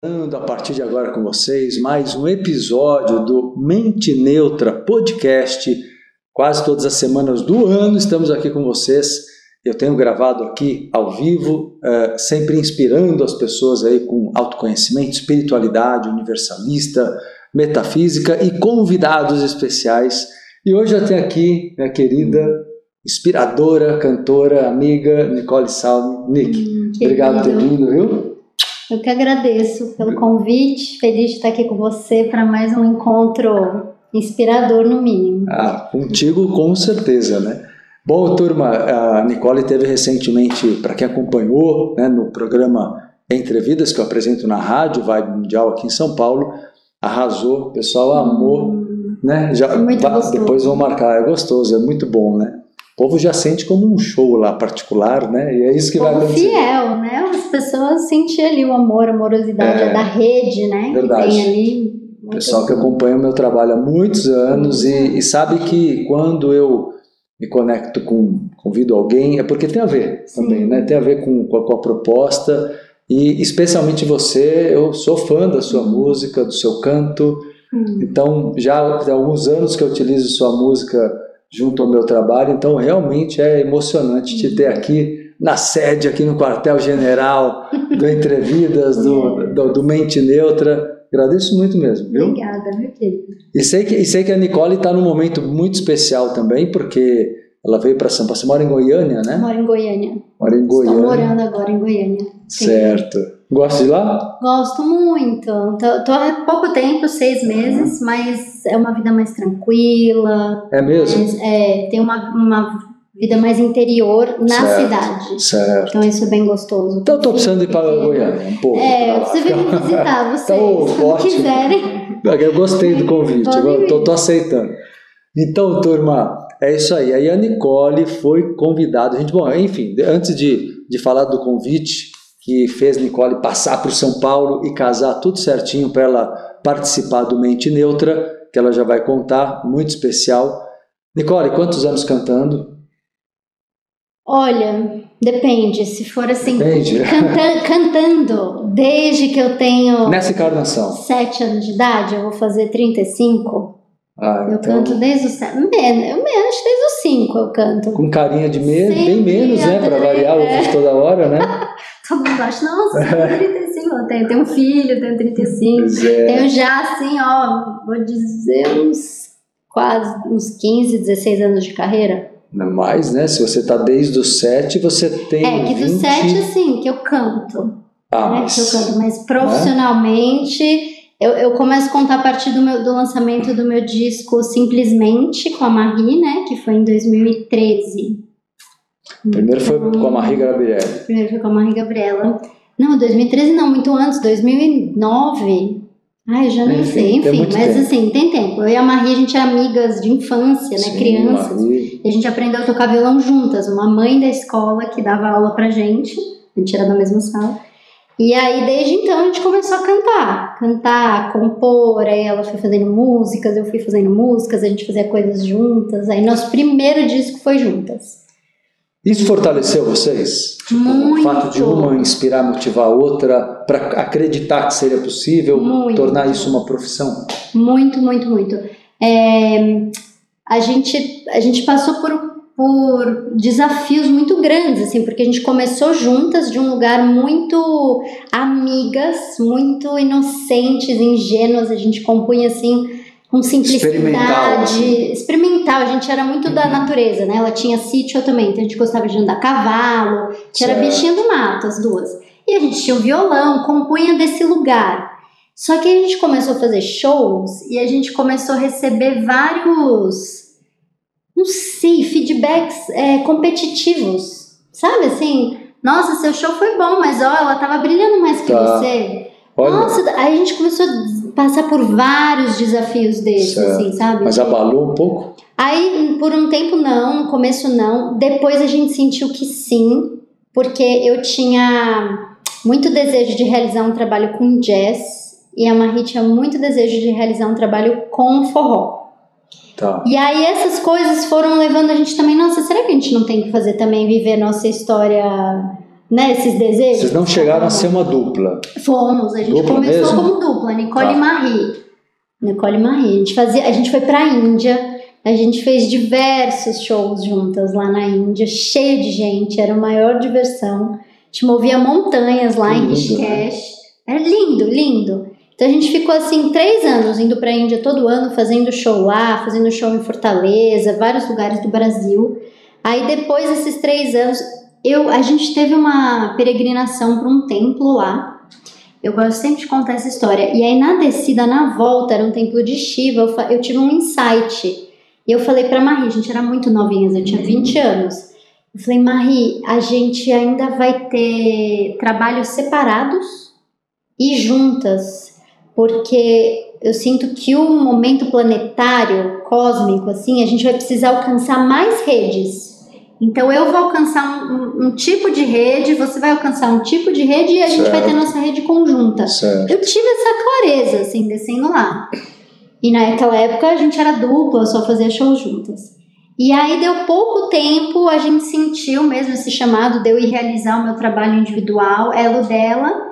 A partir de agora com vocês, mais um episódio do Mente Neutra Podcast. Quase todas as semanas do ano estamos aqui com vocês. Eu tenho gravado aqui ao vivo, uh, sempre inspirando as pessoas aí com autoconhecimento, espiritualidade universalista, metafísica e convidados especiais. E hoje eu tenho aqui minha querida, inspiradora, cantora, amiga Nicole Salme. Nick, hum, obrigado por ter vindo, viu? Eu que agradeço pelo convite, feliz de estar aqui com você para mais um encontro inspirador, no mínimo. Ah, contigo com certeza, né? Bom, turma, a Nicole teve recentemente, para quem acompanhou, né, no programa Entre Vidas, que eu apresento na rádio Vibe Mundial aqui em São Paulo, arrasou, o pessoal amou, hum, né? Já, muito depois vão marcar, é gostoso, é muito bom, né? O povo já sente como um show lá particular, né? E é isso que vai acontecer. fiel, né? As pessoas sentem ali o amor, a amorosidade é, da rede, né? Verdade. Que tem ali. Pessoal que acompanha o meu trabalho há muitos anos e, e, sabe que quando eu me conecto com, convido alguém, é porque tem a ver Sim. também, né? Tem a ver com, com, a, com a proposta e especialmente você, eu sou fã da sua música, do seu canto. Hum. Então, já há alguns anos que eu utilizo sua música junto ao meu trabalho, então realmente é emocionante te ter aqui na sede, aqui no quartel-general do Entrevidas, do, do, do, Mente Neutra. Agradeço muito mesmo, viu? Obrigada, meu querido. E sei que, e sei que a Nicole está num momento muito especial também, porque ela veio para São Paulo. Você mora em Goiânia, né? Moro em Goiânia. Mora em Goiânia. Estou morando agora em Goiânia. Certo. Gosta de lá? Gosto muito. Tô, tô há pouco tempo, seis meses, uhum. mas é uma vida mais tranquila. É mesmo? é, tem uma, uma vida mais interior na certo, cidade. Certo. Então isso é bem gostoso. Então eu tô precisando ir para Goiânia um pouco. É, você vem me visitar, vocês, então, quando ótimo. quiserem. Eu gostei do convite, eu tô, tô aceitando. Então, turma, é isso aí. Aí a Nicole foi convidada. A gente, bom, enfim, antes de, de falar do convite, que fez Nicole passar para o São Paulo e casar tudo certinho para ela participar do Mente Neutra, que ela já vai contar, muito especial. Nicole, quantos anos cantando? Olha, depende. Se for assim. Canta, cantando, desde que eu tenho. Nessa encarnação. Sete anos de idade, eu vou fazer 35. Ah, eu então... canto desde os sete, menos, menos desde os cinco eu canto. Com carinha de menos, bem menos, né? Para variar, eu fiz toda hora, né? todo mundo acha, nossa, tenho 35, eu tenho, tenho um filho, tenho 35, é. tenho já assim, ó, vou dizer uns quase uns 15, 16 anos de carreira. Não mais, né? Se você tá desde os 7, você tem. É, que 20... dos 7, assim, que eu canto. Ah, né, mas... Que eu canto, mas profissionalmente. Né? Eu, eu começo a contar a partir do, meu, do lançamento do meu disco Simplesmente com a Marie, né? Que foi em 2013. Primeiro foi com a Marie Gabriela. Primeiro foi com a Marie Gabriela. Não, 2013 não, muito antes, 2009. Ai, eu já não enfim, sei, enfim, mas tempo. assim, tem tempo. Eu e a Marie, a gente é amigas de infância, né, Sim, crianças. Marie. E a gente aprendeu a tocar violão juntas. Uma mãe da escola que dava aula pra gente, a gente era da mesma sala. E aí, desde então, a gente começou a cantar. Cantar, compor. Aí ela foi fazendo músicas, eu fui fazendo músicas, a gente fazia coisas juntas. Aí, nosso primeiro disco foi juntas. Isso fortaleceu vocês? Tipo, Muito. O fato de uma inspirar, motivar a outra, para acreditar que seria possível muito. tornar isso uma profissão? Muito, muito, muito. É, a, gente, a gente passou por, por desafios muito grandes, assim, porque a gente começou juntas de um lugar muito amigas, muito inocentes, ingênuas, a gente compunha assim com simplicidade, experimental, assim. experimental. A gente era muito uhum. da natureza, né? Ela tinha sítio também, então a gente gostava de andar a cavalo, que era bichinha do mato, as duas. E a gente tinha o violão, compunha desse lugar. Só que a gente começou a fazer shows e a gente começou a receber vários, não sei, feedbacks é, competitivos, sabe? Assim, nossa, seu show foi bom, mas ó, ela tava brilhando mais que tá. você. Olha. Nossa, aí a gente começou a passar por vários desafios desses, certo. assim, sabe? Mas abalou um pouco? Aí, por um tempo não, no começo não. Depois a gente sentiu que sim, porque eu tinha muito desejo de realizar um trabalho com jazz e a Marie tinha muito desejo de realizar um trabalho com forró. Tá. E aí essas coisas foram levando a gente também, nossa, será que a gente não tem que fazer também viver nossa história né, esses desejos. Vocês não chegaram a ser uma dupla. Fomos, a gente Dupla começou mesmo? como dupla, Nicole Tá. e Marie. Nicole e Marie. A gente, fazia, a gente foi pra Índia, a gente fez diversos shows juntas lá na Índia, cheio de gente, era a maior diversão. A gente movia montanhas lá Que em Rishikesh. Era lindo, lindo. Então a gente ficou assim três anos indo pra Índia todo ano, fazendo show lá, fazendo show em Fortaleza, vários lugares do Brasil. Aí depois desses três anos, eu, a gente teve uma peregrinação para um templo lá. Eu gosto sempre de contar essa história. E aí na descida, na volta, era um templo de Shiva, eu, eu tive um insight. E eu falei pra Marie, a gente era muito novinhas, eu tinha 20 anos. Eu falei, Marie, a gente ainda vai ter trabalhos separados e juntas, porque eu sinto que o momento planetário, cósmico, assim, a gente vai precisar alcançar mais redes. Então eu vou alcançar um, um- um tipo de rede, você vai alcançar um tipo de rede e a gente vai ter Certo. nossa rede conjunta. Certo. Eu tive essa clareza, assim, descendo lá. E naquela época a gente era dupla, só fazia shows juntas. E aí deu pouco tempo, a gente sentiu mesmo esse chamado de eu ir realizar o meu trabalho individual, ela o dela.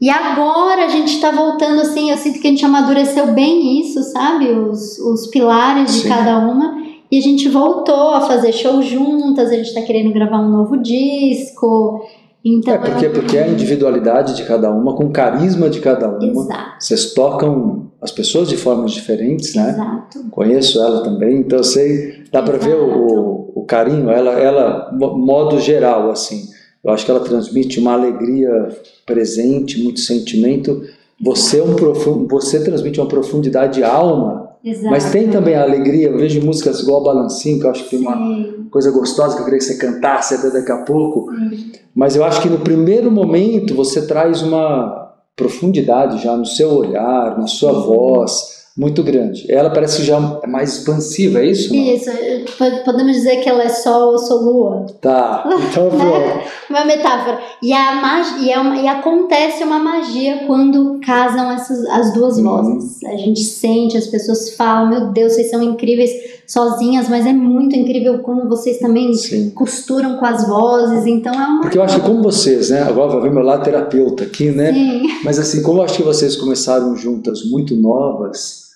E agora a gente tá voltando assim, eu sinto que a gente amadureceu bem isso, sabe? Os, os pilares de Sim. cada uma. E a gente voltou a fazer show juntas, a gente tá querendo gravar um novo disco. Então, É porque, porque é a individualidade de cada uma, com o carisma de cada uma. Exato, Vocês tocam as pessoas de formas diferentes, né? exato. Conheço ela também, então eu sei, dá para ver o, o, carinho, ela, ela, mo- modo geral, assim. Eu acho que ela transmite uma alegria presente, muito sentimento. Você, é um profundo, você transmite uma profundidade de alma, Exato. mas tem também a alegria. Eu vejo músicas igual Balancinho, que eu acho que tem uma coisa gostosa que eu queria que você cantasse até daqui a pouco. sim. Mas eu acho que no primeiro momento você traz uma profundidade já no seu olhar, na sua Sim. voz, muito grande. Ela parece já mais expansiva, é isso? não? Isso, po- podemos dizer que ela é sol, eu sou lua. Tá, então pronto. Uma metáfora. E, a mag... e, é uma- e acontece uma magia quando casam essas, as duas Uhum. vozes. A gente sente, as pessoas falam, meu Deus, vocês são incríveis sozinhas, mas é muito incrível quando vocês também Sim. costuram com as vozes. Então é uma. Porque eu acho que como vocês, né? Agora vai ver meu lado terapeuta aqui, né? Sim, Mas assim, como eu acho que vocês começaram juntas muito novas,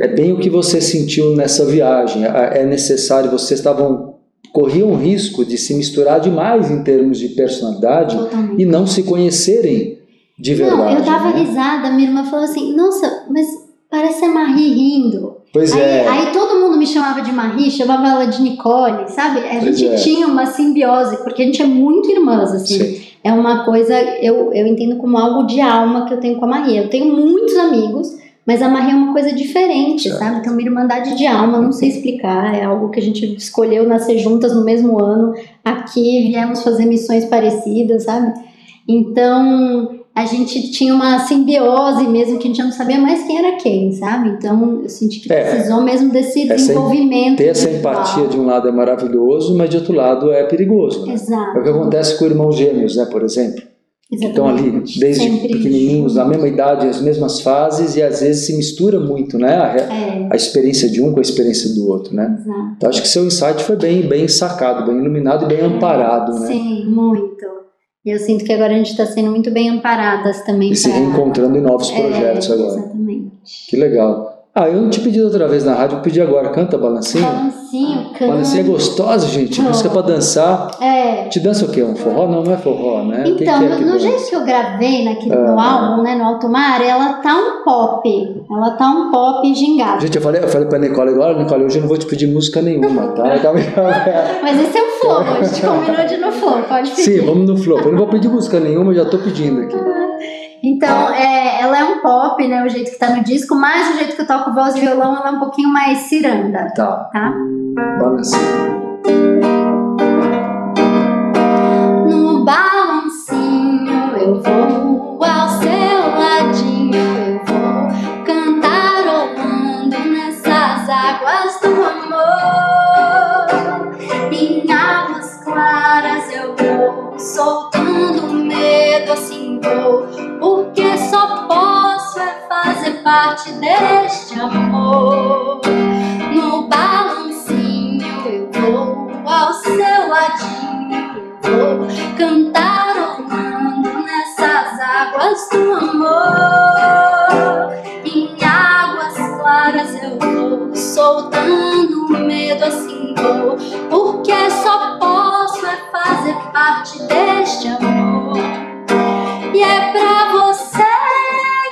é bem o que você sentiu nessa viagem. É é necessário, vocês estavam corriam o risco de se misturar demais em termos de personalidade totalmente. e não se conhecerem de verdade. Não, eu dava né? risada, minha irmã falou assim: nossa, mas parece a Marie rindo. Pois Aí, é. aí todo mundo me chamava de Marie, chamava ela de Nicole, sabe? A Pois gente é. tinha uma simbiose, porque a gente é muito irmãs, assim. Sim. É uma coisa, eu, eu entendo como algo de alma que eu tenho com a Marie. Eu tenho muitos amigos, mas a Marie é uma coisa diferente, Certo. sabe? Tem uma irmandade de alma, não sei explicar. É algo que a gente escolheu nascer juntas no mesmo ano. Aqui viemos fazer missões parecidas, sabe? Então a gente tinha uma simbiose mesmo que a gente não sabia mais quem era quem, sabe? Então eu senti que É. precisou mesmo desse desenvolvimento. Ter essa individual. empatia de um lado é maravilhoso, mas de outro lado é perigoso. Né? Exato. É o que acontece com irmãos gêmeos, né, por exemplo. Que estão ali Exatamente. desde Sempre pequenininhos, na mesma idade, as mesmas fases, e às vezes se mistura muito, né? A, É, a experiência de um com a experiência do outro, né? exato. Então acho que seu insight foi bem, bem sacado, bem iluminado e bem amparado, né? Sim, muito. E eu sinto que agora a gente está sendo muito bem amparadas também. E se pra- reencontrando em novos É, projetos agora. Exatamente. Que legal. Ah, eu não te pedi outra vez na rádio, eu pedi agora. Canta balancinho. Balancinho, canto. Balancinho é gostosa, gente. Música pra dançar. É. Te dança o quê? Um forró? Não, não é forró, né? O que Então, que é no, jeito que eu gravei naquele, Ah. no álbum, né, no Alto Mar, ela tá um pop. Ela tá um pop gingado. Gente, eu falei, eu falei pra Nicole agora, Nicole, hoje eu não vou te pedir música nenhuma, tá? Mas esse é o flow, a gente combinou de ir no flow, pode pedir. Sim, vamos no flow. Eu não vou pedir música nenhuma, eu já tô pedindo aqui. Então, é, ela é um pop, né, o jeito que tá no disco, mas o jeito que eu toco voz e violão, ela é um pouquinho mais ciranda, Tá. tá? No deste amor. No balancinho eu vou ao seu ladinho, eu vou cantarolando águas do amor. Em águas claras eu vou soltando medo assim vou, porque só posso é fazer parte deste amor. E é pra você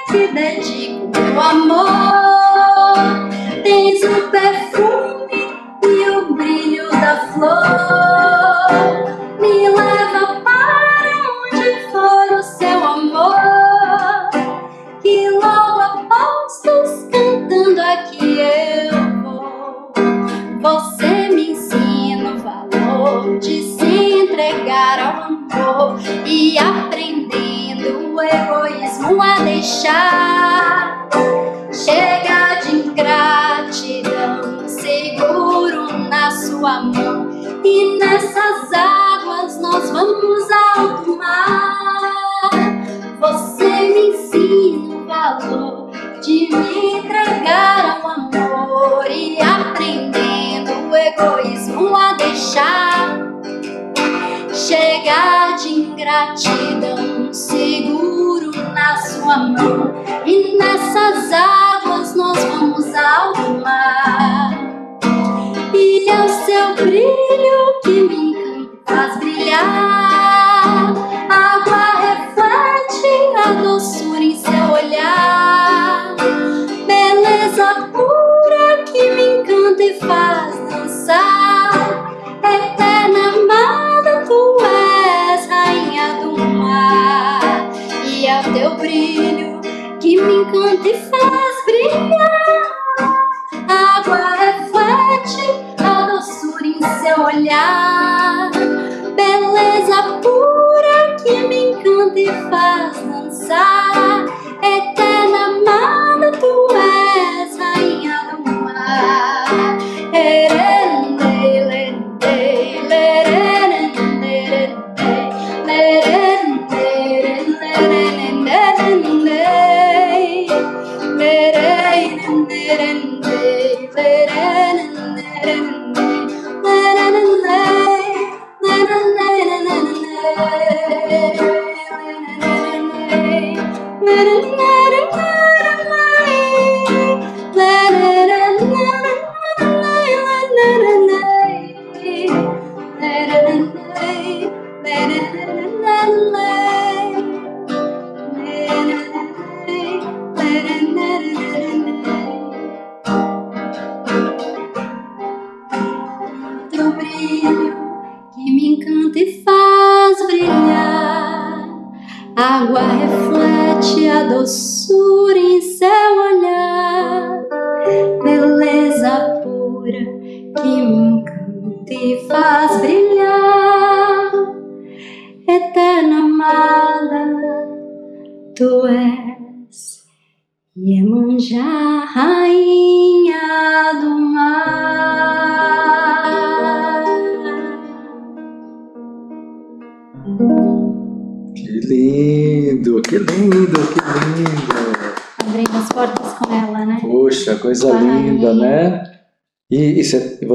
que dedico meu amor.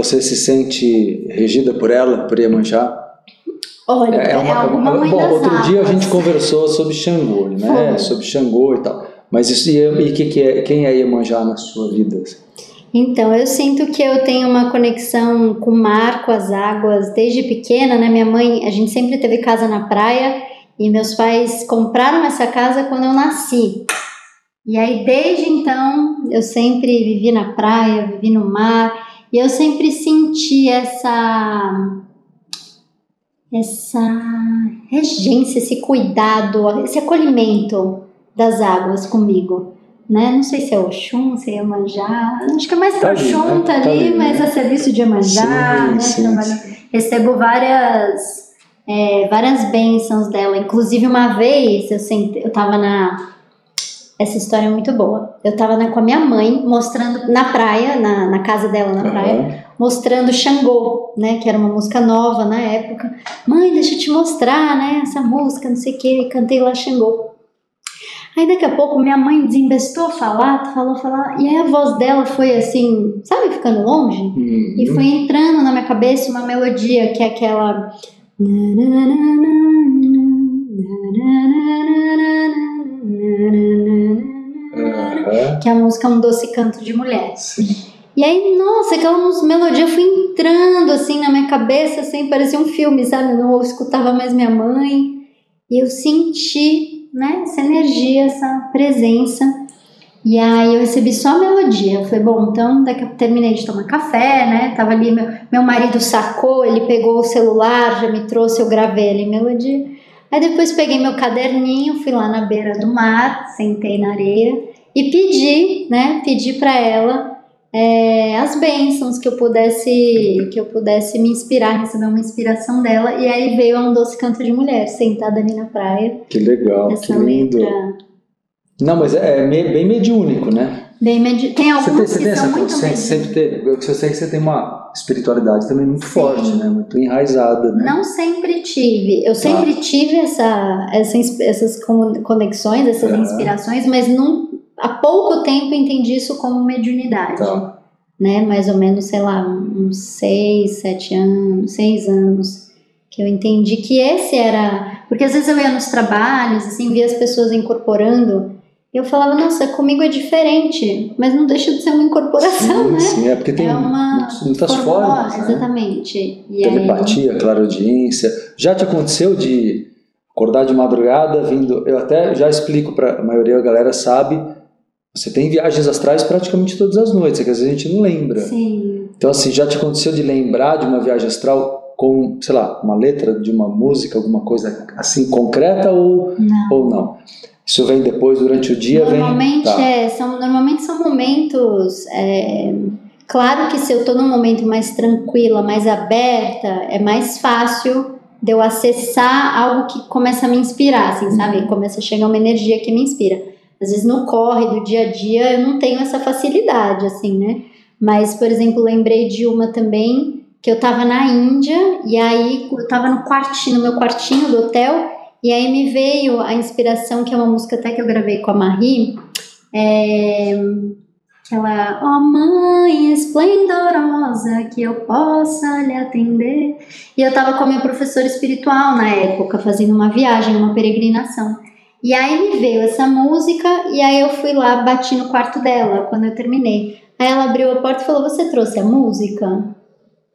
Você se sente regida por ela, por Iemanjá? Olha, é, alguma mãe bom, das outro dia a águas. gente conversou sobre Xangô, né? Foi. Sobre Xangô e tal. Mas isso, e, e que, que é, quem é Iemanjá na sua vida? Então, eu sinto que eu tenho uma conexão com o mar, com as águas, desde pequena, né? Minha mãe, a gente sempre teve casa na praia e meus pais compraram essa casa quando eu nasci. E aí, desde então, eu sempre vivi na praia, vivi no mar e eu sempre senti essa essa regência, esse cuidado, esse acolhimento das águas comigo né? Não sei se é Oxum, se é Iemanjá. Acho que é mais Tá Oxum, tá ali, Tá ali, mas né? a serviço de Iemanjá, né? sim. Recebo várias, é, várias bênçãos dela. Inclusive, uma vez eu, sente, eu tava na. Essa história é muito boa. Eu tava na- com a minha mãe, mostrando na praia, na, na casa dela na praia, Aham. mostrando Xangô, né? Que era uma música nova na época. Mãe, deixa eu te mostrar, né? Essa música, não sei o que. E cantei lá Xangô. Aí daqui a pouco minha mãe desembestou a falar, falou, falar. E aí a voz dela foi assim, sabe, ficando longe? Uhum. E foi entrando na minha cabeça uma melodia que é aquela. Que é a música Um Doce Canto de Mulher. Sim. E aí, nossa, aquela melodia foi entrando assim na minha cabeça, assim, parecia um filme, sabe? Eu não escutava mais minha mãe. E eu senti, né, essa energia, essa presença. E aí eu recebi só a melodia. Eu falei, bom, então daqui a pouco terminei de tomar café, né? Tava ali, meu, meu marido sacou, ele pegou o celular, já me trouxe, eu gravei ali a melodia. Aí depois peguei meu caderninho, fui lá na beira do mar, sentei na areia e pedi, né? Pedi para ela é, as bênçãos que eu pudesse que eu pudesse me inspirar, receber uma inspiração dela. E aí veio a um doce canto de mulher, sentada ali na praia. Que legal, que essa lindo. letra Não, mas é, é bem mediúnico, né? bem medi... Tem Você tem, algumas você que tem são essa muito consciência, sempre teve. Eu sei que você tem uma espiritualidade também muito Sim. forte, né? Muito enraizada, né? Não sempre tive. Eu sempre tive essa, essa essas con- conexões, essas Aham. inspirações, mas não, há pouco tempo entendi isso como mediunidade. Tá. Né? Mais ou menos, sei lá, uns seis, sete anos, seis anos, que eu entendi que esse era. Porque às vezes eu ia nos trabalhos, assim, via as pessoas incorporando, e eu falava, nossa, comigo é diferente, mas não deixa de ser uma incorporação, sim, né? sim, é porque tem é uma muitas forma- formas, né? Exatamente. E aí- Telepatia, clareaudiência. Já te aconteceu de acordar de madrugada vindo. Eu até já explico para a maioria da galera sabe. Você tem viagens astrais praticamente todas as noites, é que às vezes a gente não lembra. Sim. Então, assim, já te aconteceu de lembrar de uma viagem astral com, sei lá, uma letra de uma música, alguma coisa assim concreta ou Não. ou não? Isso vem depois, durante o dia, Normalmente, vem. Tá. é, são, normalmente são momentos. é, claro que se eu tô num momento mais tranquila, mais aberta, é mais fácil de eu acessar algo que começa a me inspirar, assim, sabe? Começa a chegar uma energia que me inspira. Às vezes no corre do dia a dia eu não tenho essa facilidade, assim, né? Mas, por exemplo, lembrei de uma também que eu tava na Índia e aí eu tava no quartinho, no meu quartinho do hotel e aí me veio a inspiração, que é uma música até que eu gravei com a Marie, é, aquela Ó mãe esplendorosa, que eu possa lhe atender. E eu tava com a minha professora espiritual na época, fazendo uma viagem, uma peregrinação. E aí me veio essa música, e aí eu fui lá, bati no quarto dela, quando eu terminei. Aí ela abriu a porta e falou, você trouxe a música?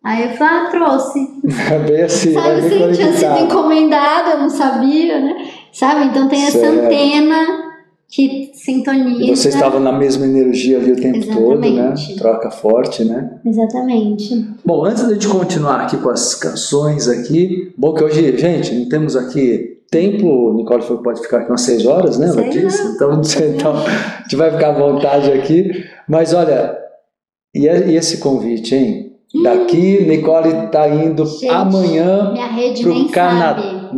Aí eu falei, ah, trouxe. É bem assim, Sabe é bem assim, tinha sido encomendado, eu não sabia, né? Sabe? Então tem essa Certo. antena que sintoniza. E você estava na mesma energia ali o tempo todo, né? Exatamente. Troca forte, né? Exatamente. Bom, antes da gente continuar aqui com as canções aqui, bom que hoje, gente, não temos aqui tempo, Nicole falou que pode ficar aqui umas seis horas, né? Ela disse. Então, então, a gente vai ficar à vontade aqui. Mas olha, e e esse convite, hein? Daqui, Nicole tá indo Gente, amanhã pro nem Canadá.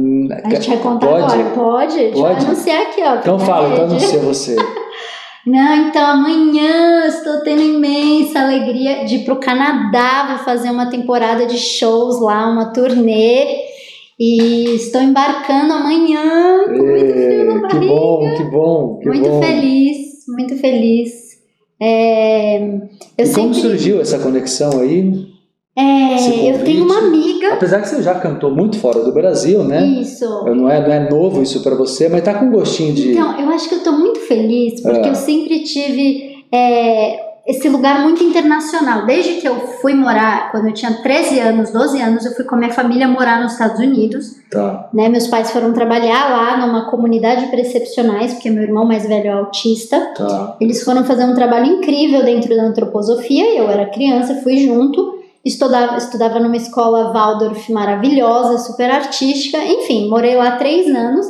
A gente vai contar Pode? agora. Pode? Vai Pode? anunciar aqui, ó. Então fala, então anuncia você. Não, então amanhã estou tendo imensa alegria de ir pro Canadá, vou fazer uma temporada de shows lá, uma turnê. E estou embarcando amanhã com muito frio na Ê, que barriga. bom, que bom, que muito bom. feliz, muito feliz. É, eu E como sempre. surgiu essa conexão aí? é, eu tenho uma amiga. Apesar que você já cantou muito fora do Brasil, né? Isso. Não é, não é novo isso pra você, mas tá com gostinho de. Então, eu acho que eu tô muito feliz porque É. eu sempre tive é, esse lugar muito internacional. Desde que eu fui morar, quando eu tinha 13 anos, 12 anos, eu fui com a minha família morar nos Estados Unidos. Tá. Né? Meus pais foram trabalhar lá numa comunidade de precepcionais, porque meu irmão mais velho é autista. Tá. Eles foram fazer um trabalho incrível dentro da antroposofia. Eu era criança, fui junto. Estudava, estudava numa escola Waldorf maravilhosa, super artística. Enfim, morei lá três anos.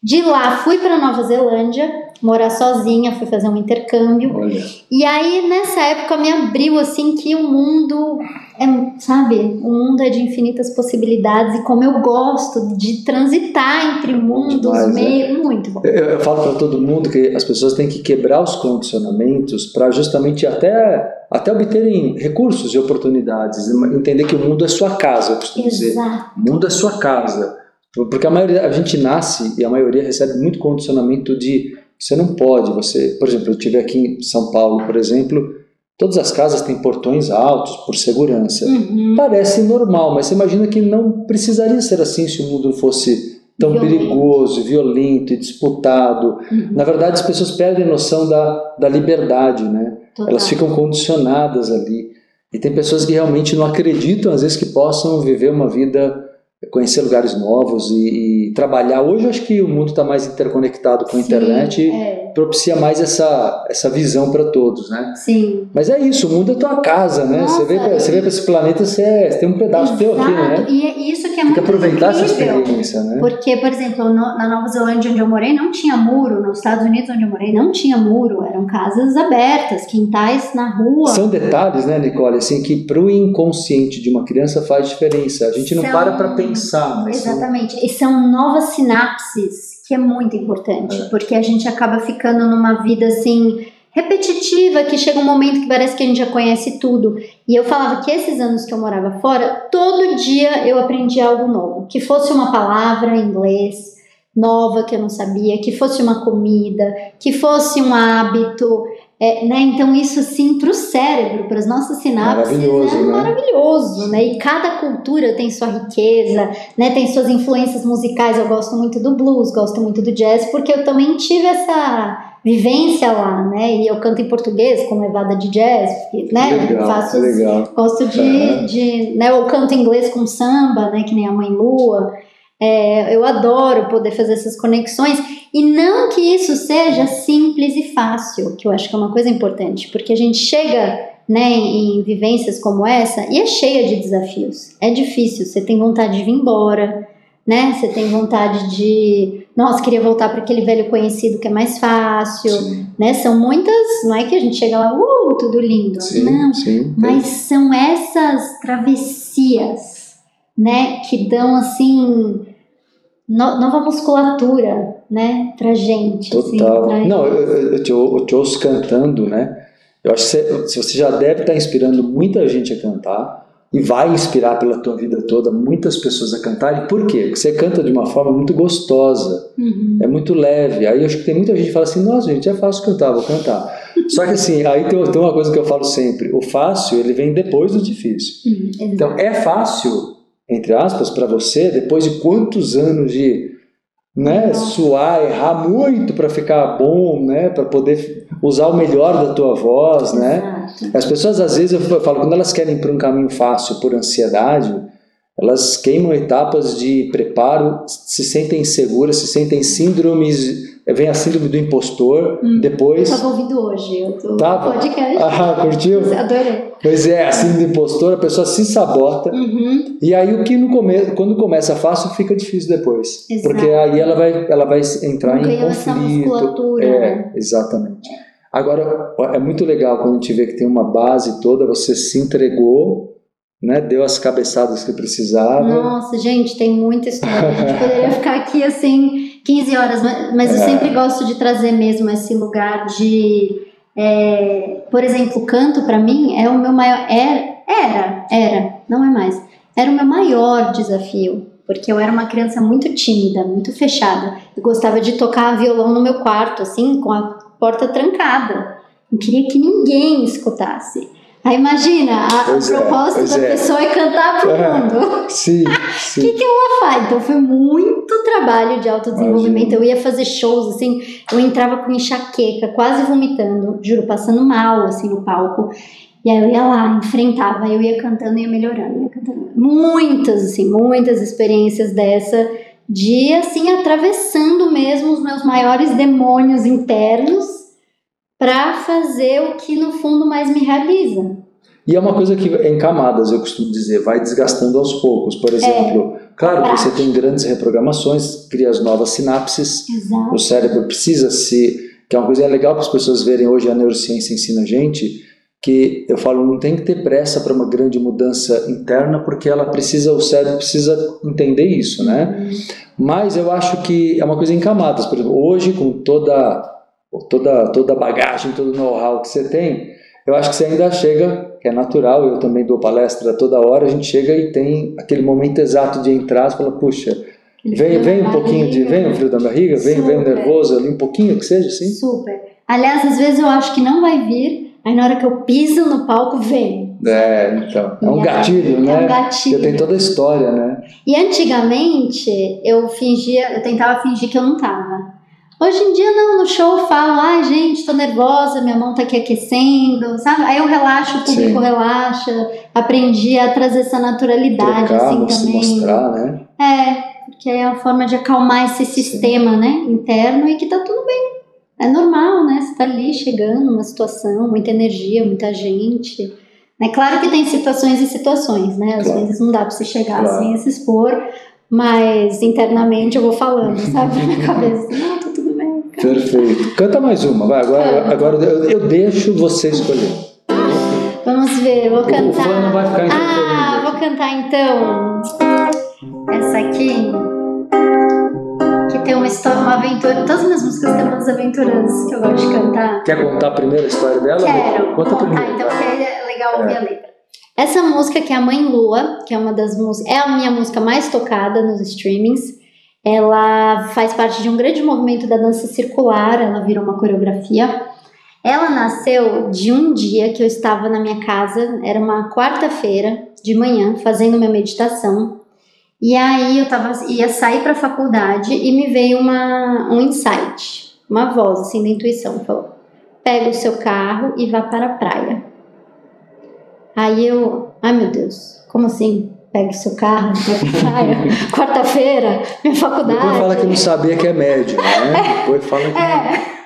De lá fui para Nova Zelândia, morar sozinha, fui fazer um intercâmbio. Olha. E aí nessa época me abriu assim que o mundo é, sabe, o mundo é de infinitas possibilidades e como eu gosto de transitar entre mundos, né? meio muito bom. Eu, eu falo para todo mundo que as pessoas têm que quebrar os condicionamentos para justamente até, até obterem recursos e oportunidades. Entender que o mundo é sua casa, eu costumo dizer. Exato. O mundo é sua casa. Porque a maioria, a gente nasce e a maioria recebe muito condicionamento de você não pode, você, por exemplo, eu tive aqui em São Paulo, por exemplo, todas as casas têm portões altos por segurança. Uhum. Parece normal, mas você imagina que não precisaria ser assim se o mundo fosse tão Violento. perigoso, violento e disputado. Uhum. Na verdade, as pessoas perdem a noção da, da liberdade, né? Total. Elas ficam condicionadas ali. E tem pessoas que realmente não acreditam, às vezes, que possam viver uma vida, conhecer lugares novos e, e trabalhar. Hoje, eu acho que o mundo está mais interconectado com a Sim, internet É, propicia mais essa, essa visão para todos, né? sim. Mas é isso, o mundo é tua casa, né? Nossa, você vê pra- você vê para esse planeta, você, é- você tem um pedaço teu aqui, né? Exato. E é isso que é Tem muito que aproveitar essa incrível. experiência, né? Porque, por exemplo, no- na Nova Zelândia, onde eu morei, não tinha muro. Nos Estados Unidos, onde eu morei, não tinha muro. Eram casas abertas, quintais na rua. São detalhes, né, Nicole, assim, que para o inconsciente de uma criança faz diferença. A gente não São- para para pensar, mas são- Exatamente. E são novas sinapses, que é muito importante, É. porque a gente acaba ficando numa vida assim repetitiva, que chega um momento que parece que a gente já conhece tudo. E eu falava que esses anos que eu morava fora, todo dia eu aprendia algo novo, que fosse uma palavra em inglês nova que eu não sabia, que fosse uma comida, que fosse um hábito, é, né? Então isso assim para o cérebro, para as nossas sinapses, Maravilhoso, é né? maravilhoso, né? E cada cultura tem sua riqueza, né? Tem suas influências musicais. Eu gosto muito do blues, gosto muito do jazz, porque eu também tive essa vivência lá, né? E eu canto em português com levada de jazz, né? legal, Faço legal. Gosto de, Aham. de né, eu canto inglês com samba, né, que nem a Mãe Lua. É, eu adoro poder fazer essas conexões e não que isso seja simples e fácil, que eu acho que é uma coisa importante, porque a gente chega né, em, vivências como essa e é cheia de desafios. É difícil, você tem vontade de vir embora, né? Você tem vontade de, nossa, queria voltar para aquele velho conhecido que é mais fácil, Sim, né? São muitas, não é que a gente chega lá, uh, tudo lindo. sim, Não, sim. mas são essas travessias, né, que dão assim no- nova musculatura, né, pra gente. assim, Total. pra- Não, eu, eu- te, eu te ouço cantando, né? Eu acho que você, você já deve estar inspirando muita gente a cantar e vai inspirar pela tua vida toda muitas pessoas a cantarem. Por quê? Porque você canta de uma forma muito gostosa, Uhum. é muito leve. Aí eu acho que tem muita gente que fala assim: nossa, gente, é fácil cantar, vou cantar. Só que assim, aí tem, tem uma coisa que eu falo sempre: o fácil ele vem depois do difícil. Uhum. Então, é fácil, entre aspas, para você, depois de quantos anos de né, suar, errar muito para ficar bom, né, para poder usar o melhor da tua voz, né? As pessoas, às vezes, eu falo, quando elas querem ir para um caminho fácil por ansiedade, elas queimam etapas de preparo, se sentem inseguras, se sentem síndromes, vem a síndrome do impostor, Hum. depois... Eu tava ouvindo hoje o teu Tava? podcast. Ah, curtiu? Adorei. Pois é, a síndrome do impostor, a pessoa se sabota, Uhum. e aí o que no começo, quando começa fácil, fica difícil depois. Exato. Porque aí ela vai, ela vai entrar Não em ganhou essa conflito. musculatura. né? É, exatamente. Agora, é muito legal quando a gente vê que tem uma base toda, você se entregou, né, deu as cabeçadas que precisava. Nossa, gente, tem muita história. A gente poderia ficar aqui assim 15 horas, mas, eu É. sempre gosto de trazer mesmo esse lugar de. é, por exemplo, o canto pra mim é o meu maior. Era, era, era, não é mais. Era o meu maior desafio. Porque eu era uma criança muito tímida, muito fechada. Eu gostava de tocar violão no meu quarto, assim, com a porta trancada. Não queria que ninguém escutasse. Aí imagina, a, Pois o é, propósito pois da é. pessoa é cantar pro É. mundo. Sim, O que, que ela faz? Então foi muito trabalho de autodesenvolvimento. Eu ia fazer shows, assim, eu entrava com enxaqueca, quase vomitando, juro, passando mal, assim, no palco. E aí eu ia lá, enfrentava, eu ia cantando e ia melhorando, ia cantando. Muitas, assim, muitas experiências dessa, de, assim, atravessando mesmo os meus maiores demônios internos para fazer o que, no fundo, mais me realiza. E é uma coisa que é em camadas, eu costumo dizer, vai desgastando aos poucos. Por exemplo, claro que você tem grandes reprogramações, cria as novas sinapses, Exato. o cérebro precisa se. que é uma coisa legal para as pessoas verem hoje, a neurociência ensina a gente, que eu falo, não tem que ter pressa para uma grande mudança interna, porque ela precisa, o cérebro precisa entender isso, né? Mas eu acho que é uma coisa em camadas. Por exemplo, hoje, com toda, toda, toda a bagagem, todo o know-how que você tem, eu acho que você ainda chega, que é natural, eu também dou palestra toda hora, a gente chega e tem aquele momento exato de entrar, você fala, puxa, vem, vem um pouquinho de, vem o frio da barriga, vem, vem o nervoso ali, um pouquinho que seja assim. Super. Aliás, às vezes eu acho que não vai vir, aí na hora que eu piso no palco, vem. É, então. É um gatilho, É né? um gatilho. Porque tem toda a história, né? E antigamente eu fingia, eu tentava fingir que eu não tava. Hoje em dia não, no show eu falo, ai gente, tô nervosa, minha mão tá aqui aquecendo, sabe? Aí eu relaxo, o público Sim. relaxa. Aprendi a trazer essa naturalidade Trocar, assim também. mostrar, né? É, porque é a forma de acalmar esse sistema, né, interno e que tá tudo bem. É normal, né? Você tá ali chegando numa situação, muita energia, muita gente. É claro que tem situações e situações, né? Às Claro. vezes não dá pra você chegar Claro. assim e se expor, mas internamente eu vou falando, sabe? Na minha cabeça, não. Perfeito. Canta mais uma, vai. Agora, agora eu, eu deixo você escolher. Vamos ver, vou O fã não cantar. vai ficar Ah, vou cantar então. Essa aqui. Que tem uma história, uma aventura. Todas as minhas músicas têm umas aventuras que eu gosto de cantar. Quer contar primeiro a história dela? Quero. Conta primeiro. Ah, então é legal ouvir a letra. Essa música que é a Mãe Lua, que é uma das músicas, é a minha música mais tocada nos streamings. Ela faz parte de um grande movimento da dança circular, ela virou uma coreografia. Ela nasceu de um dia que eu estava na minha casa, era uma quarta-feira de manhã, fazendo minha meditação. E aí eu tava, ia sair para a faculdade e me veio uma, um insight, uma voz assim da intuição, falou: pega o seu carro e vá para a praia. Aí eu, ai meu Deus, como assim? Pega o seu carro praia? Quarta-feira, minha faculdade. Depois fala que não sabia que é médio, né? Depois fala que. É.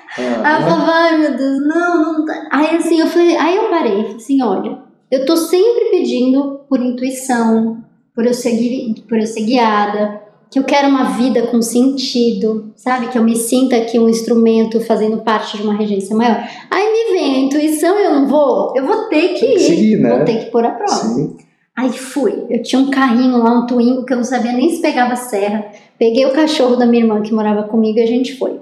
Ah, falava, ai meu Deus, não, não dá. Aí assim, eu falei, aí eu parei, falei assim, olha, eu tô sempre pedindo por intuição, por eu seguir, por eu ser guiada, que eu quero uma vida com sentido, sabe? Que eu me sinta aqui um instrumento fazendo parte de uma regência maior. Aí me vem a intuição, eu não vou, eu vou ter que ir, né? vou ter que pôr a prova. sim. Aí fui. Eu tinha um carrinho lá, um Twingo, que eu não sabia nem se pegava serra. Peguei o cachorro da minha irmã que morava comigo e a gente foi.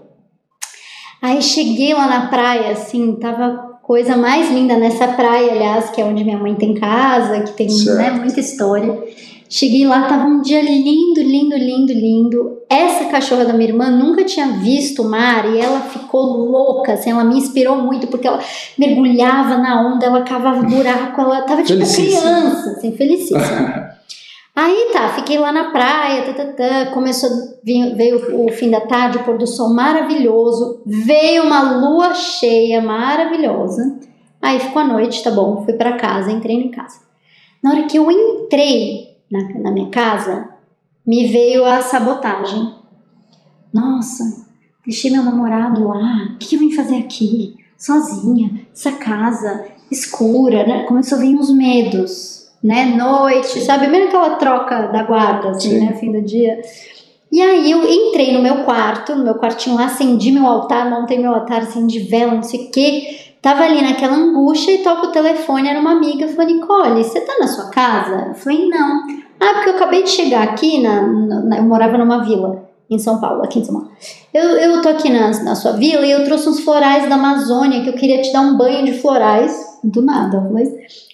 Aí cheguei lá na praia, assim, tava coisa mais linda nessa praia, aliás, que é onde minha mãe tem casa, que tem né, muita história. Cheguei lá, tava um dia lindo, lindo, lindo, lindo. Essa cachorra da minha irmã nunca tinha visto o mar e ela ficou louca, assim, ela me inspirou muito porque ela mergulhava na onda, ela cavava buraco, ela tava tipo criança, assim, felicíssima. Aí tá, fiquei lá na praia, tá, tá, tá, começou, veio, veio o fim da tarde, o pôr do sol maravilhoso, veio uma lua cheia maravilhosa. Aí ficou a noite, tá bom, fui pra casa, entrei em casa. Na hora que eu entrei na, na minha casa, me veio a sabotagem. Nossa, deixei meu namorado lá, o que eu vim fazer aqui? Sozinha, essa casa escura, né? Começou a vir uns medos, né? Noite, sabe? Mesmo aquela troca da guarda, assim, Sim. né? Fim do dia. E aí eu entrei no meu quarto, no meu quartinho lá, acendi meu altar, montei meu altar, acendi vela, não sei o quê. Tava ali naquela angústia e toco o telefone, era uma amiga. Falei, Nicole, você tá na sua casa? Eu falei, não. Ah, porque eu acabei de chegar aqui, na, na- eu morava numa vila em São Paulo, aqui em São Paulo. Eu, eu tô aqui na, na sua vila e eu trouxe uns florais da Amazônia que eu queria te dar um banho de florais. Do nada, falei,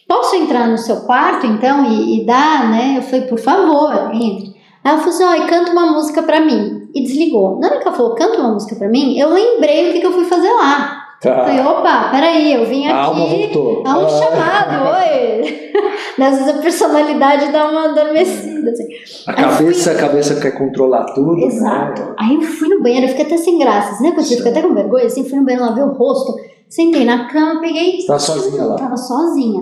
posso entrar no seu quarto então e, e dar, né? Eu falei, por favor, entre. Aí ela falou assim, ó, e canta uma música pra mim. E desligou. Na hora que ela falou, canta uma música pra mim, eu lembrei o que, que eu fui fazer lá. Eu falei, Tá. opa, peraí, eu vim A alma aqui voltou. Há um Ah. chamado, oi! Às vezes a personalidade dá uma adormecida. Assim. A cabeça, a cabeça quer controlar tudo. Exato. Né? Aí eu fui no banheiro, eu fiquei até sem graça. Né? Quando você fica até com vergonha, assim, fui no banheiro, lavei o rosto, sentei na cama, peguei. Você tá sozinha lá. Tava sozinha.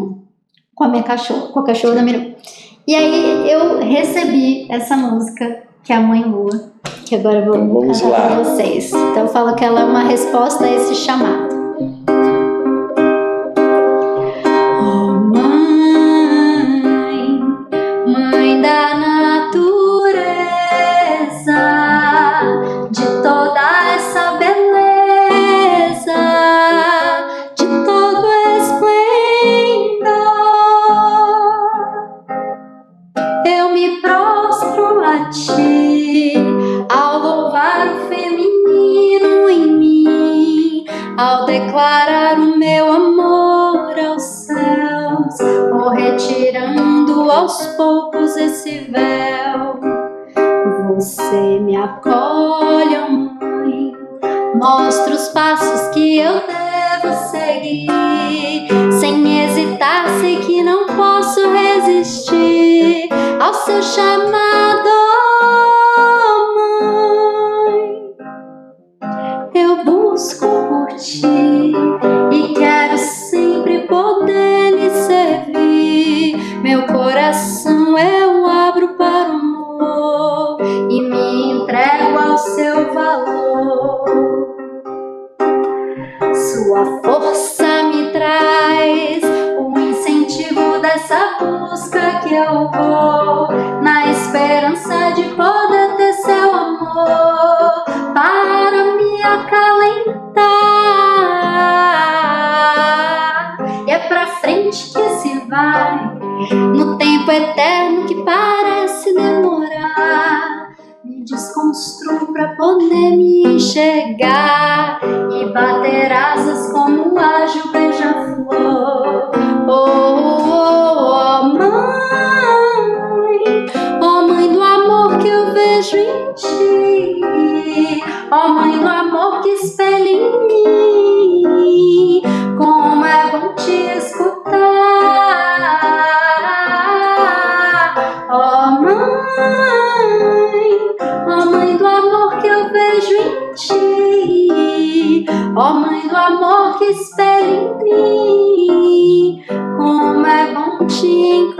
Com a minha cachorra, com a cachorra da minha. E aí eu recebi essa música, que é a Mãe Lua, que agora eu vou Então vamos cantar lá. pra vocês. Então eu falo que ela é uma resposta a esse chamado. Aos poucos esse véu. Você me acolhe, ó mãe, mostra os passos que eu devo seguir. seguir. Sem hesitar, sei que não posso resistir ao seu chamado, mãe. Eu busco por ti e quero Meu coração eu abro para o amor e me entrego ao seu valor. Sua força me traz o incentivo dessa busca que eu vou, na esperança de poder ter seu amor para me acalentar. E é pra frente que se vai, no tempo eterno que parece demorar. Me desconstruo pra poder me enxergar e bater asas como um ágil beija-flor. Oh, oh, oh, mãe, oh mãe do amor que eu vejo em ti, oh mãe do amor que espelha em mim, ó mãe do amor que espelha em mim, como é bom te encontrar.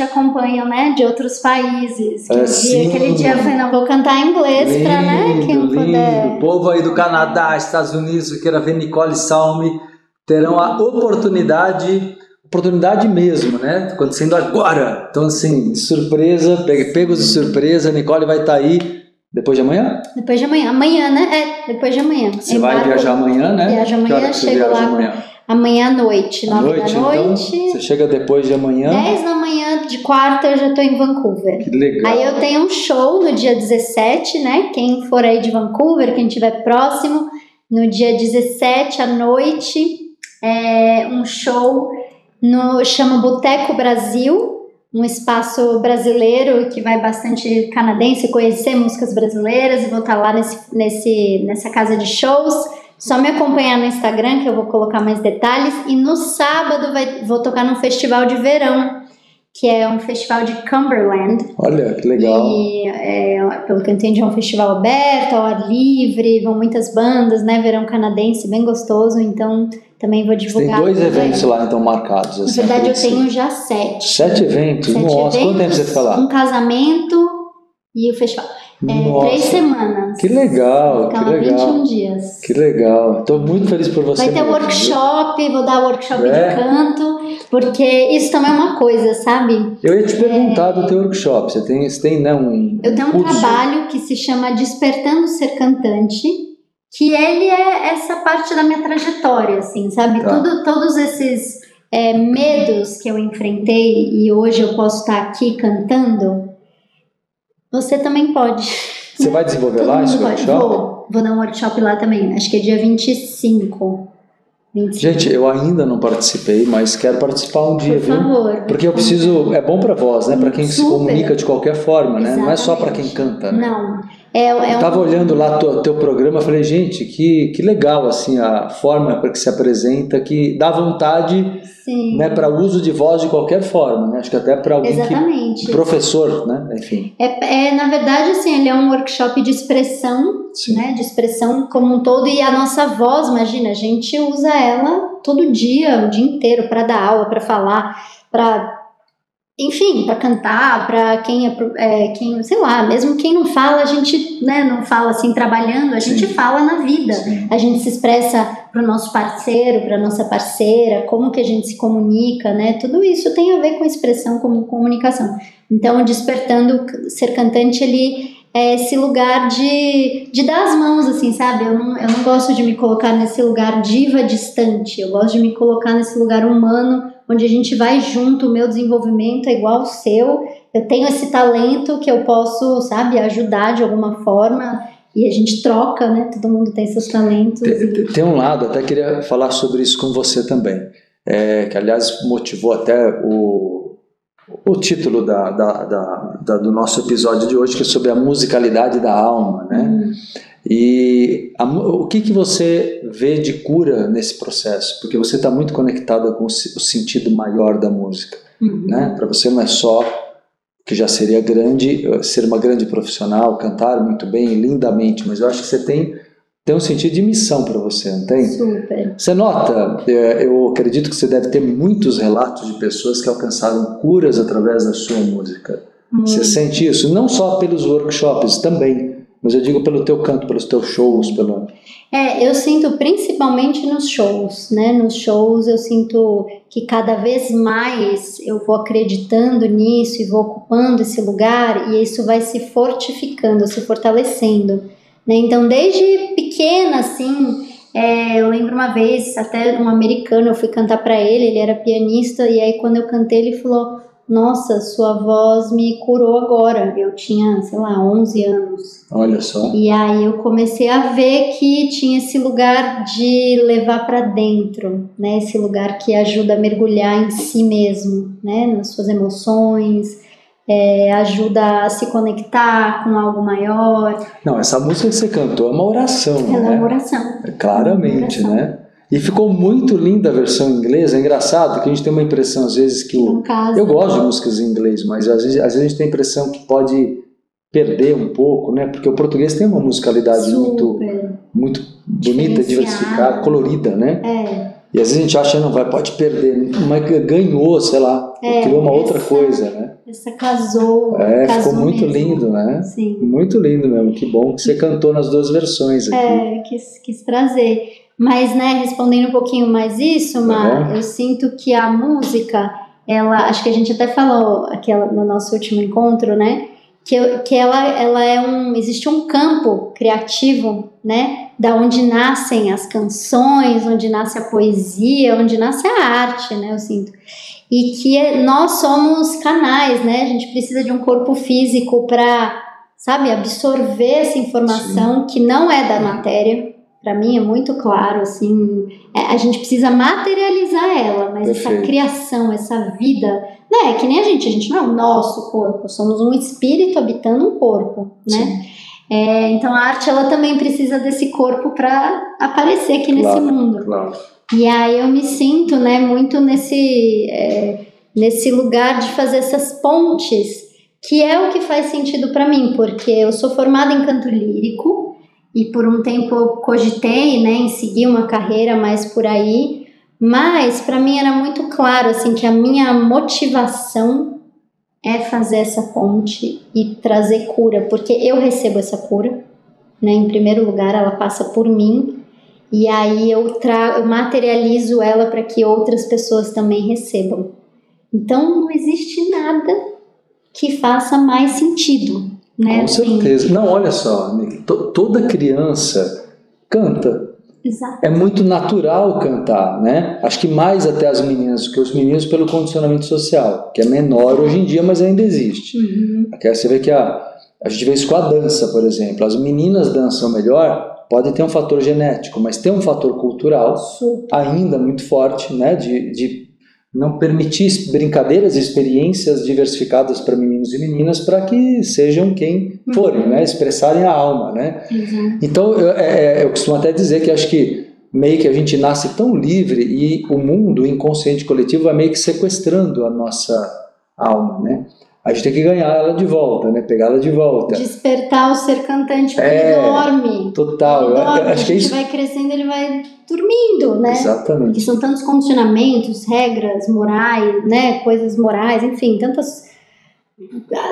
Te acompanham, né, de outros países. Que É, sim. aquele dia, eu falei, não, vou cantar em inglês pra, né, quem lindo, puder. lindo. Povo aí do Canadá, Estados Unidos, que queira ver Nicole Salme, terão a oportunidade, oportunidade mesmo, né? Acontecendo agora. Então, assim, surpresa, pe- pegos de surpresa, Nicole vai estar aí Depois de amanhã? Depois de amanhã. Amanhã, né? É, depois de amanhã. Você vai Embarco- viajar amanhã, né? Hora amanhã, chego viaja lá amanhã? Amanhã à noite, À 9 noite, da então? noite. Você chega depois de amanhã? 10 da manhã de quarta eu já tô em Vancouver. Que legal. Aí eu tenho um show no dia 17, né? Quem for aí de Vancouver, quem estiver próximo, no dia 17 à noite, é um show no chama Boteco Brasil, um espaço brasileiro que vai bastante canadense conhecer músicas brasileiras e vou estar lá nesse, nesse, nessa casa de shows. Só me acompanhar no Instagram que eu vou colocar mais detalhes. E no sábado vai, vou tocar num festival de verão, que é um festival de Cumberland. Olha, que legal. E, é, pelo que eu entendi, é um festival aberto, ao ar livre, vão muitas bandas, né? Verão canadense, bem gostoso, então também vou Você tem divulgar. dois eventos lá, então, marcados. Na Assim, verdade, eu tenho já sete. Sete eventos? Sete Nossa, quanto tempo eventos, você fica lá? Um casamento e o festival. É, Nossa, três semanas. que legal, Ficar que legal. 21 dias. Que legal. Estou muito feliz por você. Vai ter mesmo, workshop, vou dar workshop É? de canto, porque isso também é uma coisa, sabe? Eu ia te perguntar do teu workshop. Você tem, você tem né, um Eu tenho um curso? trabalho que se chama Despertando Ser Cantante, que ele é essa parte da minha trajetória, assim, sabe? Tá. Tudo, todos esses é, medos que eu enfrentei e hoje eu posso estar aqui cantando, você também pode. Você vai desenvolver lá esse workshop? Vou, vou dar um workshop lá também, acho que é dia 25. 25. Gente, eu ainda não participei, mas quero participar um dia, Por viu? favor. Porque eu preciso. É bom pra voz, né? Pra quem se Super. comunica de qualquer forma, né? Não é só pra quem Exatamente. canta, né? Não. É, é Eu um- tava olhando lá teu, teu programa, falei, gente, que, que legal assim a forma para que se apresenta, que dá vontade, Sim. né, para uso de voz de qualquer forma, né? Acho que até para alguém Exatamente. que professor, né? Enfim. É, é, na verdade, assim, ele é um workshop de expressão, Sim. né? De expressão como um todo. E a nossa voz, imagina, a gente usa ela todo dia, o dia inteiro, para dar aula, para falar, para. Enfim, para cantar, para quem é, é, quem, sei lá, mesmo quem não fala, a gente né, não fala assim trabalhando, a gente Sim. fala na vida. Sim. A gente se expressa para o nosso parceiro, para nossa parceira, como que a gente se comunica, né? Tudo isso tem a ver com expressão, como comunicação. Então, despertando ser cantante, ele é esse lugar de, de dar as mãos, assim, sabe? Eu não, eu não gosto de me colocar nesse lugar diva distante. Eu gosto de me colocar nesse lugar humano, onde a gente vai junto. O meu desenvolvimento é igual ao seu. Eu tenho esse talento que eu posso, sabe, ajudar de alguma forma. E a gente troca, né? Todo mundo tem seus talentos. Tem, e- tem- um lado, até queria falar sobre isso com você também, é, que aliás motivou até o, o título da, da- da- da- do nosso episódio de hoje, que é sobre a musicalidade da alma, né? Hum. E a o que, que você vê de cura nesse processo? Porque você está muito conectada com o, se- o sentido maior da música, Uhum. né? Para você não é só que já seria grande, eh, ser uma grande profissional, cantar muito bem, lindamente, mas eu acho que você tem, tem um sentido de missão para você, não tem? Super. Você nota, eh, eu acredito que você deve ter muitos relatos de pessoas que alcançaram curas através da sua música. Você Muito. sente isso? Não só pelos workshops, também. Mas eu digo pelo teu canto, pelos teus shows, pelo... É, eu sinto principalmente nos shows, né? Nos shows eu sinto que cada vez mais eu vou acreditando nisso e vou ocupando esse lugar e isso vai se fortificando, se fortalecendo, né? Então, desde pequena, assim, é, eu lembro uma vez, até um americano, eu fui cantar para ele, ele era pianista, e aí quando eu cantei, ele falou: Nossa, sua voz me curou agora. Eu tinha, sei lá, 11 anos. Olha só. E aí eu comecei a ver que tinha esse lugar de levar para dentro, né? Esse lugar que ajuda a mergulhar em si mesmo, né? Nas suas emoções, é, ajuda a se conectar com algo maior. Não, essa música que você cantou é uma oração, Ela é uma né? oração. Claramente, Oração. né? E ficou muito linda a versão em inglês. É engraçado que a gente tem uma impressão, às vezes, que o... No caso. Eu gosto de músicas em inglês, mas às vezes, às vezes a gente tem a impressão que pode perder um pouco, né? Porque o português tem uma musicalidade muito, Super. muito bonita, Diferenciada. diversificada, colorida, né? É. E às vezes a gente acha, não, vai, pode perder, mas ganhou, sei lá, É, criou uma outra essa- coisa, né? Essa casou. É, casou ficou muito mesmo. lindo, né? Sim. Muito lindo mesmo, que bom que você cantou nas duas versões aqui. É, quis, quis trazer. Mas, né, respondendo um pouquinho mais isso, Mar, Uhum. eu sinto que a música, ela, acho que a gente até falou aquela, no nosso último encontro, né, que, eu, que ela, ela é um. Existe um campo criativo, né? Da onde nascem as canções, onde nasce a poesia, onde nasce a arte, né? Eu sinto. E que nós somos canais, né? A gente precisa de um corpo físico para, sabe, absorver essa informação Sim. que não é da matéria. Para mim é muito claro, assim, é, a gente precisa materializar ela, mas Perfeito. essa criação, essa vida, né? É que nem a gente, a gente não é o nosso corpo, somos um espírito habitando um corpo, né? É, então a arte ela também precisa desse corpo para aparecer aqui claro, nesse mundo. Claro. E aí eu me sinto, né, muito nesse é, nesse lugar de fazer essas pontes, que é o que faz sentido para mim, porque eu sou formada em canto lírico e por um tempo eu cogitei, né, em seguir uma carreira mais por aí, mas para mim era muito claro assim que a minha motivação é fazer essa ponte e trazer cura, porque eu recebo essa cura, né? Em primeiro lugar, ela passa por mim e aí eu trago, eu materializo ela para que outras pessoas também recebam. Então não existe nada que faça mais sentido, né? Com certeza. Não, olha só, toda criança canta Exato. É muito natural cantar, né? Acho que mais até as meninas do que os meninos pelo condicionamento social, que é menor hoje em dia, mas ainda existe. Uhum. Aqui você vê que a, a gente vê isso com a dança, por exemplo. As meninas dançam melhor, pode ter um fator genético, mas tem um fator cultural Super. ainda muito forte, né? De, de não permitir brincadeiras e experiências diversificadas para meninos e meninas para que sejam quem uhum. forem, né? expressarem a alma. Né? Uhum. Então, eu, é, é, eu costumo até dizer que acho que meio que a gente nasce tão livre e o mundo, o inconsciente coletivo, vai meio que sequestrando a nossa alma. Né? A gente tem que ganhar ela de volta, né? Pegar ela de volta. Despertar o ser cantante porque é, ele dorme. Total. Ele dorme. acho que é isso. vai crescendo, ele vai dormindo, né? Exatamente. Que são tantos condicionamentos, regras, morais, né? Coisas morais, enfim, tantas,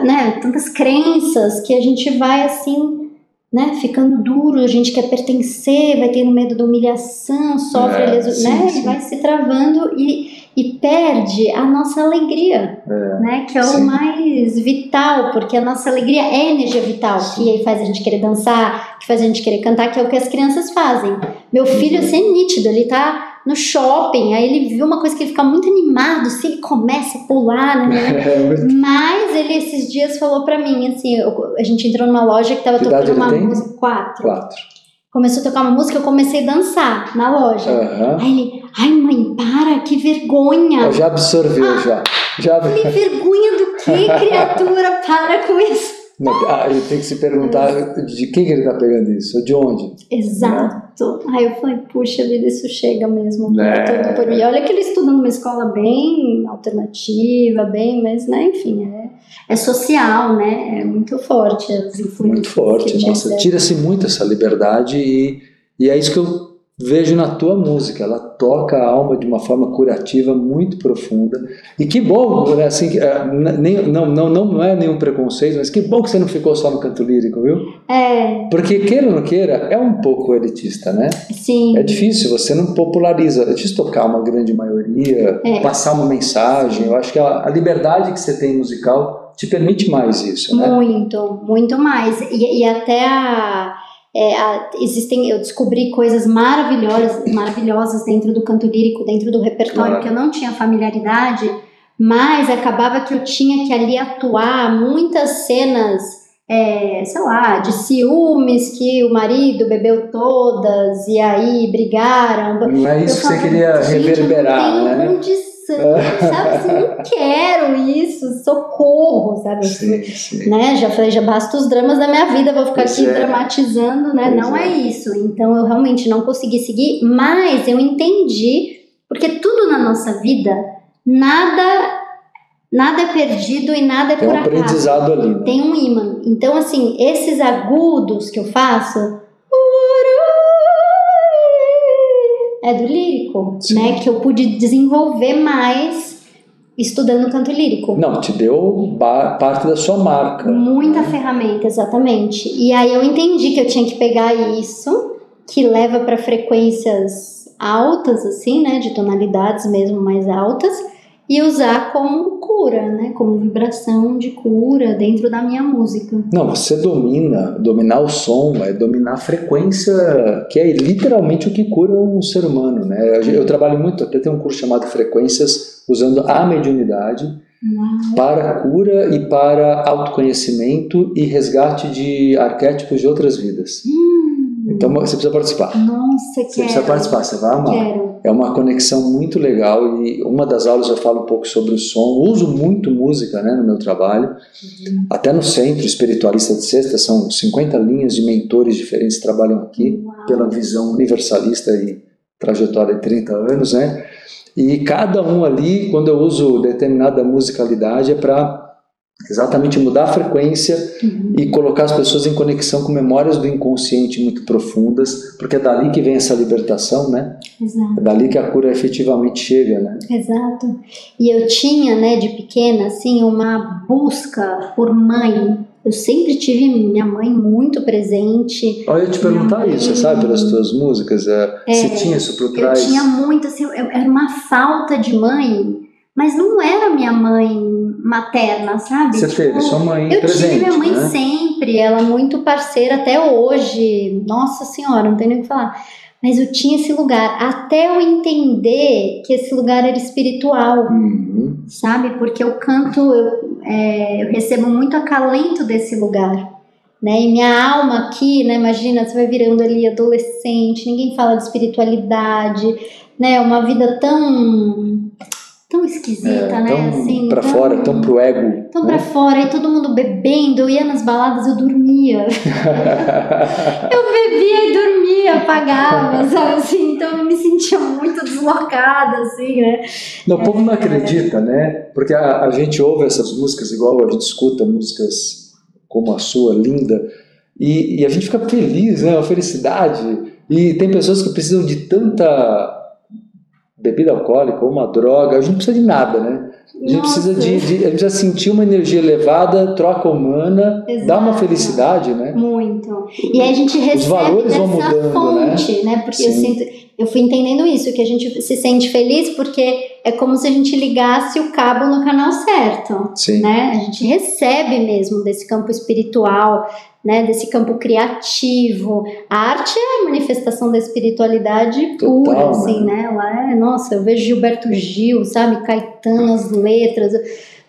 né? Tantas crenças que a gente vai assim, né? Ficando duro, a gente quer pertencer, vai tendo medo da humilhação, sofre, é, leso, sim, né? Sim. Vai se travando e e perde a nossa alegria, é, né? Que é sim. o mais vital, porque a nossa alegria é energia vital, sim. que faz a gente querer dançar, que faz a gente querer cantar, que é o que as crianças fazem. Meu filho, assim, é nítido, ele tá no shopping, aí ele viu uma coisa que ele fica muito animado, se ele começa a pular, né? É, Mas ele esses dias falou para mim, assim, eu, a gente entrou numa loja que tava que tocando uma música, quatro. Quatro começou a tocar uma música, eu comecei a dançar na loja. Uhum. Aí ele, ai mãe, para, que vergonha. Eu já absorveu, ah, já. já. Me vergonha do que, criatura? Para com isso. Ah, ele tem que se perguntar de quem que ele está pegando isso, de onde. Exato. Né? Aí eu falei, puxa vida, isso chega mesmo é. por mim. Olha que ele estuda numa escola bem alternativa, bem, mas, né, enfim, é, é social, né? É muito forte as influências. Muito forte, nossa, tira-se muito essa liberdade e, e é isso que eu vejo na tua música. Ela toca a alma de uma forma curativa muito profunda. E que bom, né, assim, é, nem, não, não, não é nenhum preconceito, mas que bom que você não ficou só no canto lírico, viu? É. Porque, queira ou não queira, é um pouco elitista, né? Sim. É difícil, você não populariza. É difícil tocar uma grande maioria, é. passar uma mensagem. Eu acho que a, a liberdade que você tem musical te permite mais isso, né? Muito, muito mais. E, e até a é, a, existem, eu descobri coisas maravilhosas, maravilhosas dentro do canto lírico, dentro do repertório que eu não tinha familiaridade, mas acabava que eu tinha que ali atuar muitas cenas, é, sei lá, de ciúmes que o marido bebeu todas e aí brigaram. Não é isso que você queria reverberar, eu não tenho né? Condição sabe? Assim, não quero isso, socorro, sabe? Sim, sim. Né? Já falei, já basta os dramas da minha vida, vou ficar pois aqui é. dramatizando, né? Pois não é. é isso. Então eu realmente não consegui seguir, mas eu entendi, porque tudo na nossa vida, nada nada é perdido e nada é Tem por um aprendizado ali. Né? Tem um imã. Então, assim, esses agudos que eu faço, é do lírico, Sim. né? Que eu pude desenvolver mais estudando canto lírico. Não, te deu parte da sua marca. Muita ferramenta, exatamente. E aí eu entendi que eu tinha que pegar isso, que leva para frequências altas, assim, né? De tonalidades mesmo mais altas, e usar como cura, né? Como vibração de cura dentro da minha música. Não, você domina, dominar o som é dominar a frequência, que é literalmente o que cura um ser humano, né? Eu, eu trabalho muito, até tem um curso chamado Frequências, usando a mediunidade Uau. para cura e para autoconhecimento e resgate de arquétipos de outras vidas. Hum. Então você precisa participar. Nossa, Você quero. precisa participar, você vai amar. Quero. É uma conexão muito legal e uma das aulas eu falo um pouco sobre o som. Uso muito música né, no meu trabalho. Uhum. Até no Centro Espiritualista de Sexta, são 50 linhas de mentores diferentes que trabalham aqui Uau. pela visão universalista e trajetória de 30 anos, né? E cada um ali, quando eu uso determinada musicalidade, é para exatamente mudar a frequência uhum. e colocar as pessoas em conexão com memórias do inconsciente muito profundas, porque é dali que vem essa libertação, né? Exato. É dali que a cura efetivamente chega, né? Exato. E eu tinha, né, de pequena, assim, uma busca por mãe. Eu sempre tive minha mãe muito presente. Olha, eu te perguntar mãe... isso, sabe, pelas tuas músicas, é, é, você tinha isso por trás? Eu tinha muito, assim, era uma falta de mãe mas não era minha mãe materna, sabe? Você tipo, teve sua mãe eu presente, tive minha mãe né? sempre, ela muito parceira até hoje. Nossa senhora, não tem nem o que falar. Mas eu tinha esse lugar, até eu entender que esse lugar era espiritual, uhum. sabe? Porque eu canto, eu, é, eu recebo muito acalento desse lugar. Né? E minha alma aqui, né? Imagina, você vai virando ali adolescente, ninguém fala de espiritualidade, né? Uma vida tão tão esquisita, é, né? Tão assim, pra tão, fora, tão pro ego. Tão né? pra fora, e todo mundo bebendo, eu ia nas baladas, eu dormia. eu bebia e dormia, apagava, sabe assim? Então eu me sentia muito deslocada, assim, né? Não, o povo não acredita, né? Porque a, a gente ouve essas músicas, igual a gente escuta músicas como a sua, linda, e, e a gente fica feliz, né? Uma felicidade. E tem pessoas que precisam de tanta bebida alcoólica ou uma droga, a gente não precisa de nada, né? A gente, precisa de, de, a gente precisa sentir uma energia elevada, troca humana, Exato. dá uma felicidade, né? Muito. E aí a gente recebe Os valores vão mudando, fonte, né? né? Porque eu sinto, eu fui entendendo isso, que a gente se sente feliz porque é como se a gente ligasse o cabo no canal certo, Sim. né? A gente recebe mesmo desse campo espiritual, né, desse campo criativo. A arte é a manifestação da espiritualidade Total, pura, assim, né? Ela é, nossa, eu vejo Gilberto Gil, sabe, Caetano, as letras.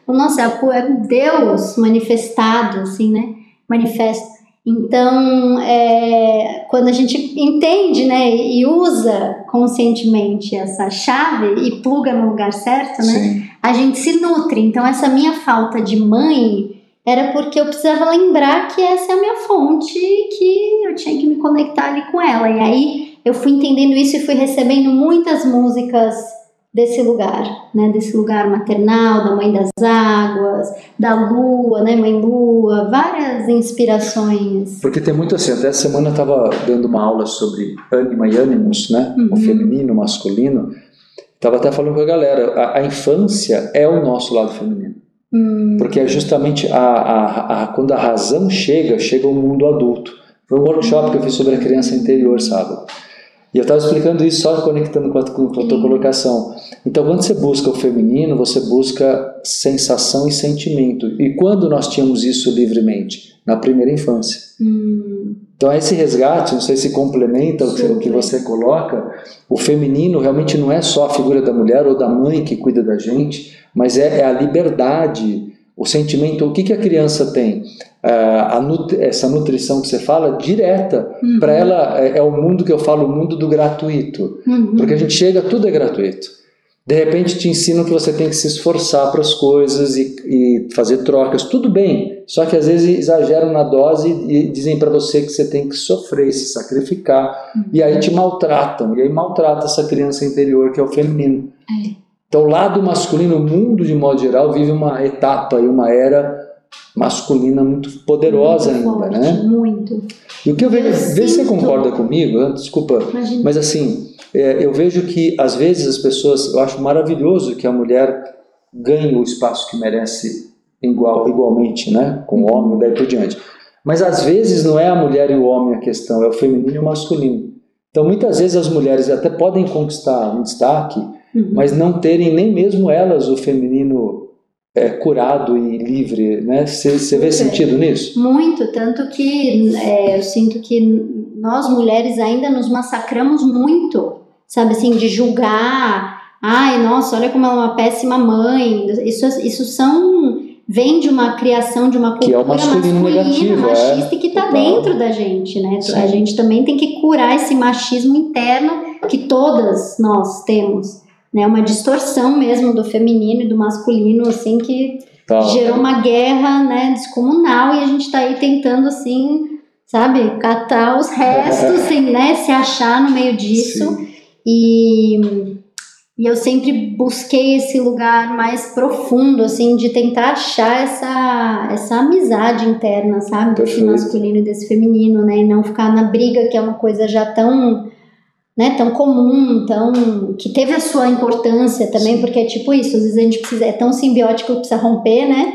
Nossa, é Deus manifestado, assim, né? Manifesta. Então, é, quando a gente entende né, e usa conscientemente essa chave e pluga no lugar certo, né, Sim. a gente se nutre. Então, essa minha falta de mãe era porque eu precisava lembrar que essa é a minha fonte e que eu tinha que me conectar ali com ela. E aí eu fui entendendo isso e fui recebendo muitas músicas desse lugar, né, desse lugar maternal, da mãe das águas, da lua, né, mãe lua, várias inspirações. Porque tem muito assim, até essa semana eu estava dando uma aula sobre ânima e ânimos, né, uhum. o feminino, o masculino, estava até falando com a galera, a, a infância é o nosso lado feminino. Hum. Porque é justamente a, a, a, quando a razão chega, chega o mundo adulto. Foi um workshop que eu fiz sobre a criança interior, sabe? E eu estava explicando isso só conectando com a, com a tua colocação. Então, quando você busca o feminino, você busca sensação e sentimento. E quando nós tínhamos isso livremente? Na primeira infância. Hum. Então, esse resgate, não sei se complementa o que, o que você coloca, o feminino realmente não é só a figura da mulher ou da mãe que cuida da gente, mas é, é a liberdade, o sentimento. O que, que a criança tem? Uh, essa nutrição que você fala, direta. Uhum. Para ela é, é, o mundo que eu falo, o mundo do gratuito. Uhum. Porque a gente chega, tudo é gratuito. De repente te ensinam que você tem que se esforçar para as coisas e, e, fazer trocas. Tudo bem, só que às vezes exageram na dose e dizem para você que você tem que sofrer, se sacrificar. Uhum. E aí te maltratam. E aí maltrata essa criança interior que é o feminino. É. Então, o lado masculino, o mundo de modo geral, vive uma etapa e uma era masculina muito poderosa muito ainda, forte, né? Muito. E o que eu vejo, vê se você concorda comigo, desculpa, Imagina. mas assim, é, eu vejo que às vezes as pessoas, eu acho maravilhoso que a mulher ganhe o espaço que merece igual, igualmente, né? Com o homem e daí por diante. Mas às vezes não é a mulher e o homem a questão, é o feminino e o masculino. Então muitas vezes as mulheres até podem conquistar um destaque, uhum. mas não terem nem mesmo elas o feminino é, curado e livre, né? Você vê sentido nisso? Muito, tanto que é, eu sinto que nós mulheres ainda nos massacramos muito, sabe assim, de julgar, ai, nossa, olha como ela é uma péssima mãe. Isso, isso são vem de uma criação de uma cultura que é masculina, negativo, machista é, que está dentro da gente, né? Sim. A gente também tem que curar esse machismo interno que todas nós temos, né? Uma distorção mesmo do feminino e do masculino, assim, que tá. gerou uma guerra, né, descomunal e a gente está aí tentando, assim, sabe, catar os restos, assim, né, se achar no meio disso Sim. e e eu sempre busquei esse lugar mais profundo, assim, de tentar achar essa, essa amizade interna, sabe? Desse masculino e desse feminino, né? E não ficar na briga, que é uma coisa já tão, né, tão comum, tão. que teve a sua importância também, Sim. porque é tipo isso, às vezes a gente precisa. é tão simbiótico que precisa romper, né?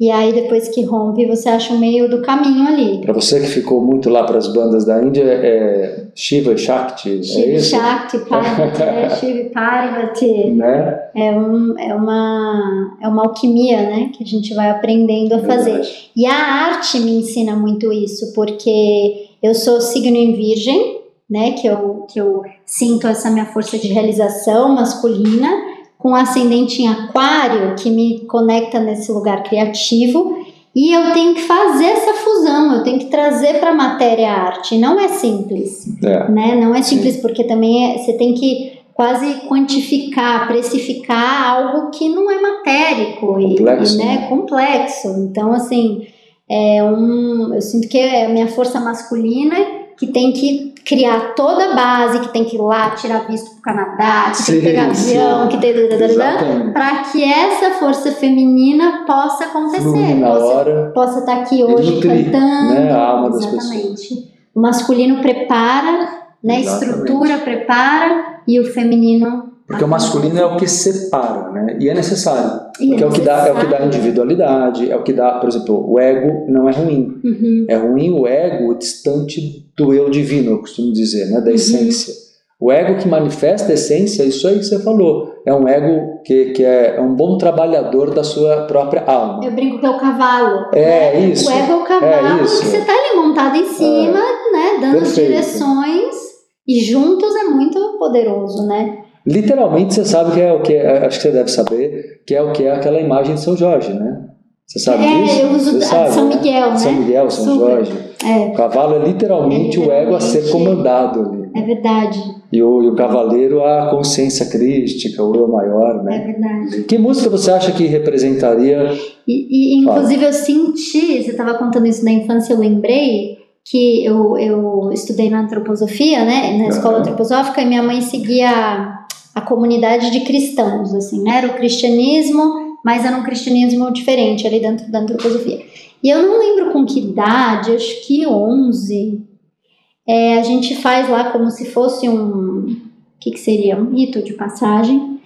E aí, depois que rompe, você acha o meio do caminho ali. Para você que ficou muito lá para as bandas da Índia, é Shiva e Shakti, Shiva é isso? Shakti, Parvati, é, Shiva e Parvati. Né? É, um, é, uma, é uma alquimia, né? Que a gente vai aprendendo a fazer. Verdade. E a arte me ensina muito isso, porque eu sou signo em virgem, né? Que eu, que eu sinto essa minha força de realização masculina com ascendente em aquário, que me conecta nesse lugar criativo, e eu tenho que fazer essa fusão, eu tenho que trazer para a matéria a arte. Não é simples, é. né? Não é simples Sim. porque também é, você tem que quase quantificar, precificar algo que não é matérico complexo, e, né, complexo. Então, assim, é um, eu sinto que é a minha força masculina que tem que criar toda a base, que tem que ir lá tirar visto para o Canadá, que sim, tem que pegar avião, que tem para que essa força feminina possa acontecer, possa, possa estar tá aqui hoje nutrir, cantando, né, a alma das exatamente. Pessoas. O masculino prepara, né, estrutura, prepara e o feminino porque o masculino é o que separa, né? E é necessário. Porque é, o que dá, é o que dá individualidade, é o que dá, por exemplo, o ego não é ruim. Uhum. É ruim o ego distante do eu divino, eu costumo dizer, né? Da uhum. essência. O ego que manifesta a essência, isso aí que você falou. É um ego que, que é, um bom trabalhador da sua própria alma. Eu brinco que é o cavalo. É, né? isso. O ego é o cavalo é que você está ali montado em cima, é. né? Dando Perfeito. direções. E juntos é muito poderoso, né? Literalmente você sabe que é o que é, acho que você deve saber, que é o que é aquela imagem de São Jorge, né? Você sabe é, disso? eu uso você sabe, São Miguel, né? São Miguel, São Super. Jorge. É. O cavalo é literalmente, é literalmente, o ego a ser comandado ali. É verdade. E o, e o cavaleiro a consciência crística, o eu maior, né? É verdade. Que música você acha que representaria? E, e inclusive Fala. eu senti, você estava contando isso na infância, eu lembrei que eu, eu estudei na antroposofia, né? Na escola uhum. antroposófica, e minha mãe seguia a comunidade de cristãos, assim, né? Era o cristianismo, mas era um cristianismo diferente ali dentro da antroposofia. E eu não lembro com que idade, acho que 11, é, a gente faz lá como se fosse um. O que, que seria? Um rito de passagem.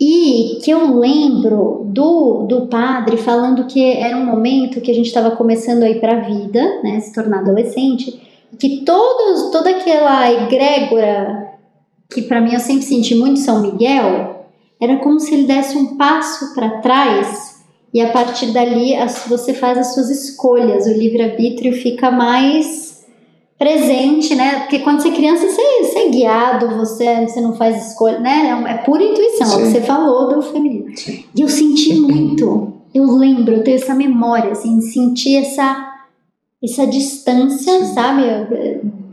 E que eu lembro do, do padre falando que era um momento que a gente estava começando a ir para a vida, né, se tornar adolescente, que todos, toda aquela egrégora que para mim eu sempre senti muito São Miguel, era como se ele desse um passo para trás e a partir dali você faz as suas escolhas, o livre-arbítrio fica mais presente, né? Porque quando você é criança, você, você é guiado, você, você não faz escolha, né? É, é pura intuição, Sim. é o que você falou do feminino. Sim. E eu senti muito, eu lembro, eu tenho essa memória, assim, sentir essa essa distância, Sim. sabe,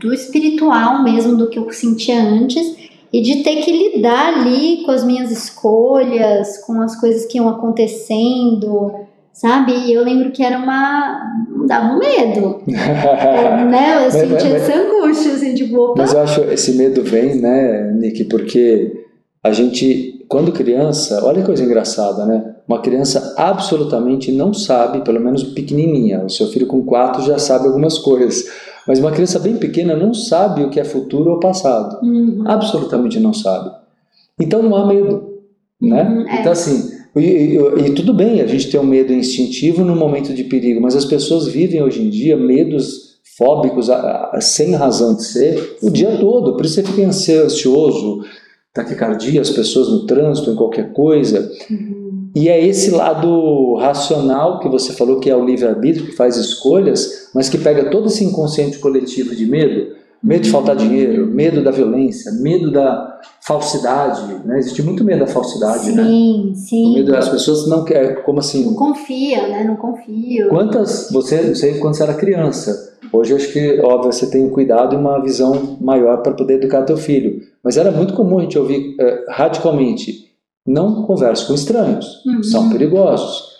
do espiritual mesmo, do que eu sentia antes, e de ter que lidar ali com as minhas escolhas, com as coisas que iam acontecendo, sabe? E eu lembro que era uma. dava um medo. né? Eu sentia essa angústia, assim, tipo, opa. Mas eu acho esse medo vem, né, Nick, porque a gente, quando criança, olha que coisa engraçada, né? Uma criança absolutamente não sabe, pelo menos pequenininha, o seu filho com quatro já sabe algumas coisas mas uma criança bem pequena não sabe o que é futuro ou passado. Uhum. Absolutamente não sabe. Então não há medo. Né? Uhum, é. Então, assim, e, e, e, tudo bem a gente ter um medo instintivo no momento de perigo, mas as pessoas vivem hoje em dia medos fóbicos a, a, sem razão de ser o dia todo. Por isso você fica ansioso, taquicardia, as pessoas no trânsito, em qualquer coisa. Uhum. E é esse lado racional que você falou que é o livre-arbítrio, que faz escolhas, mas que pega todo esse inconsciente coletivo de medo, medo de faltar dinheiro, medo da violência, medo da falsidade, né? Existe muito medo da falsidade, né? Sim, sim. Medo das pessoas não quer, como assim? Não confia, né? Não confio. Quantas, você, não sei quando você era criança, hoje eu acho que, óbvio, você tem um cuidado e uma visão maior para poder educar teu filho, mas era muito comum a gente ouvir eh, radicalmente, não converse com estranhos, Uhum. são perigosos.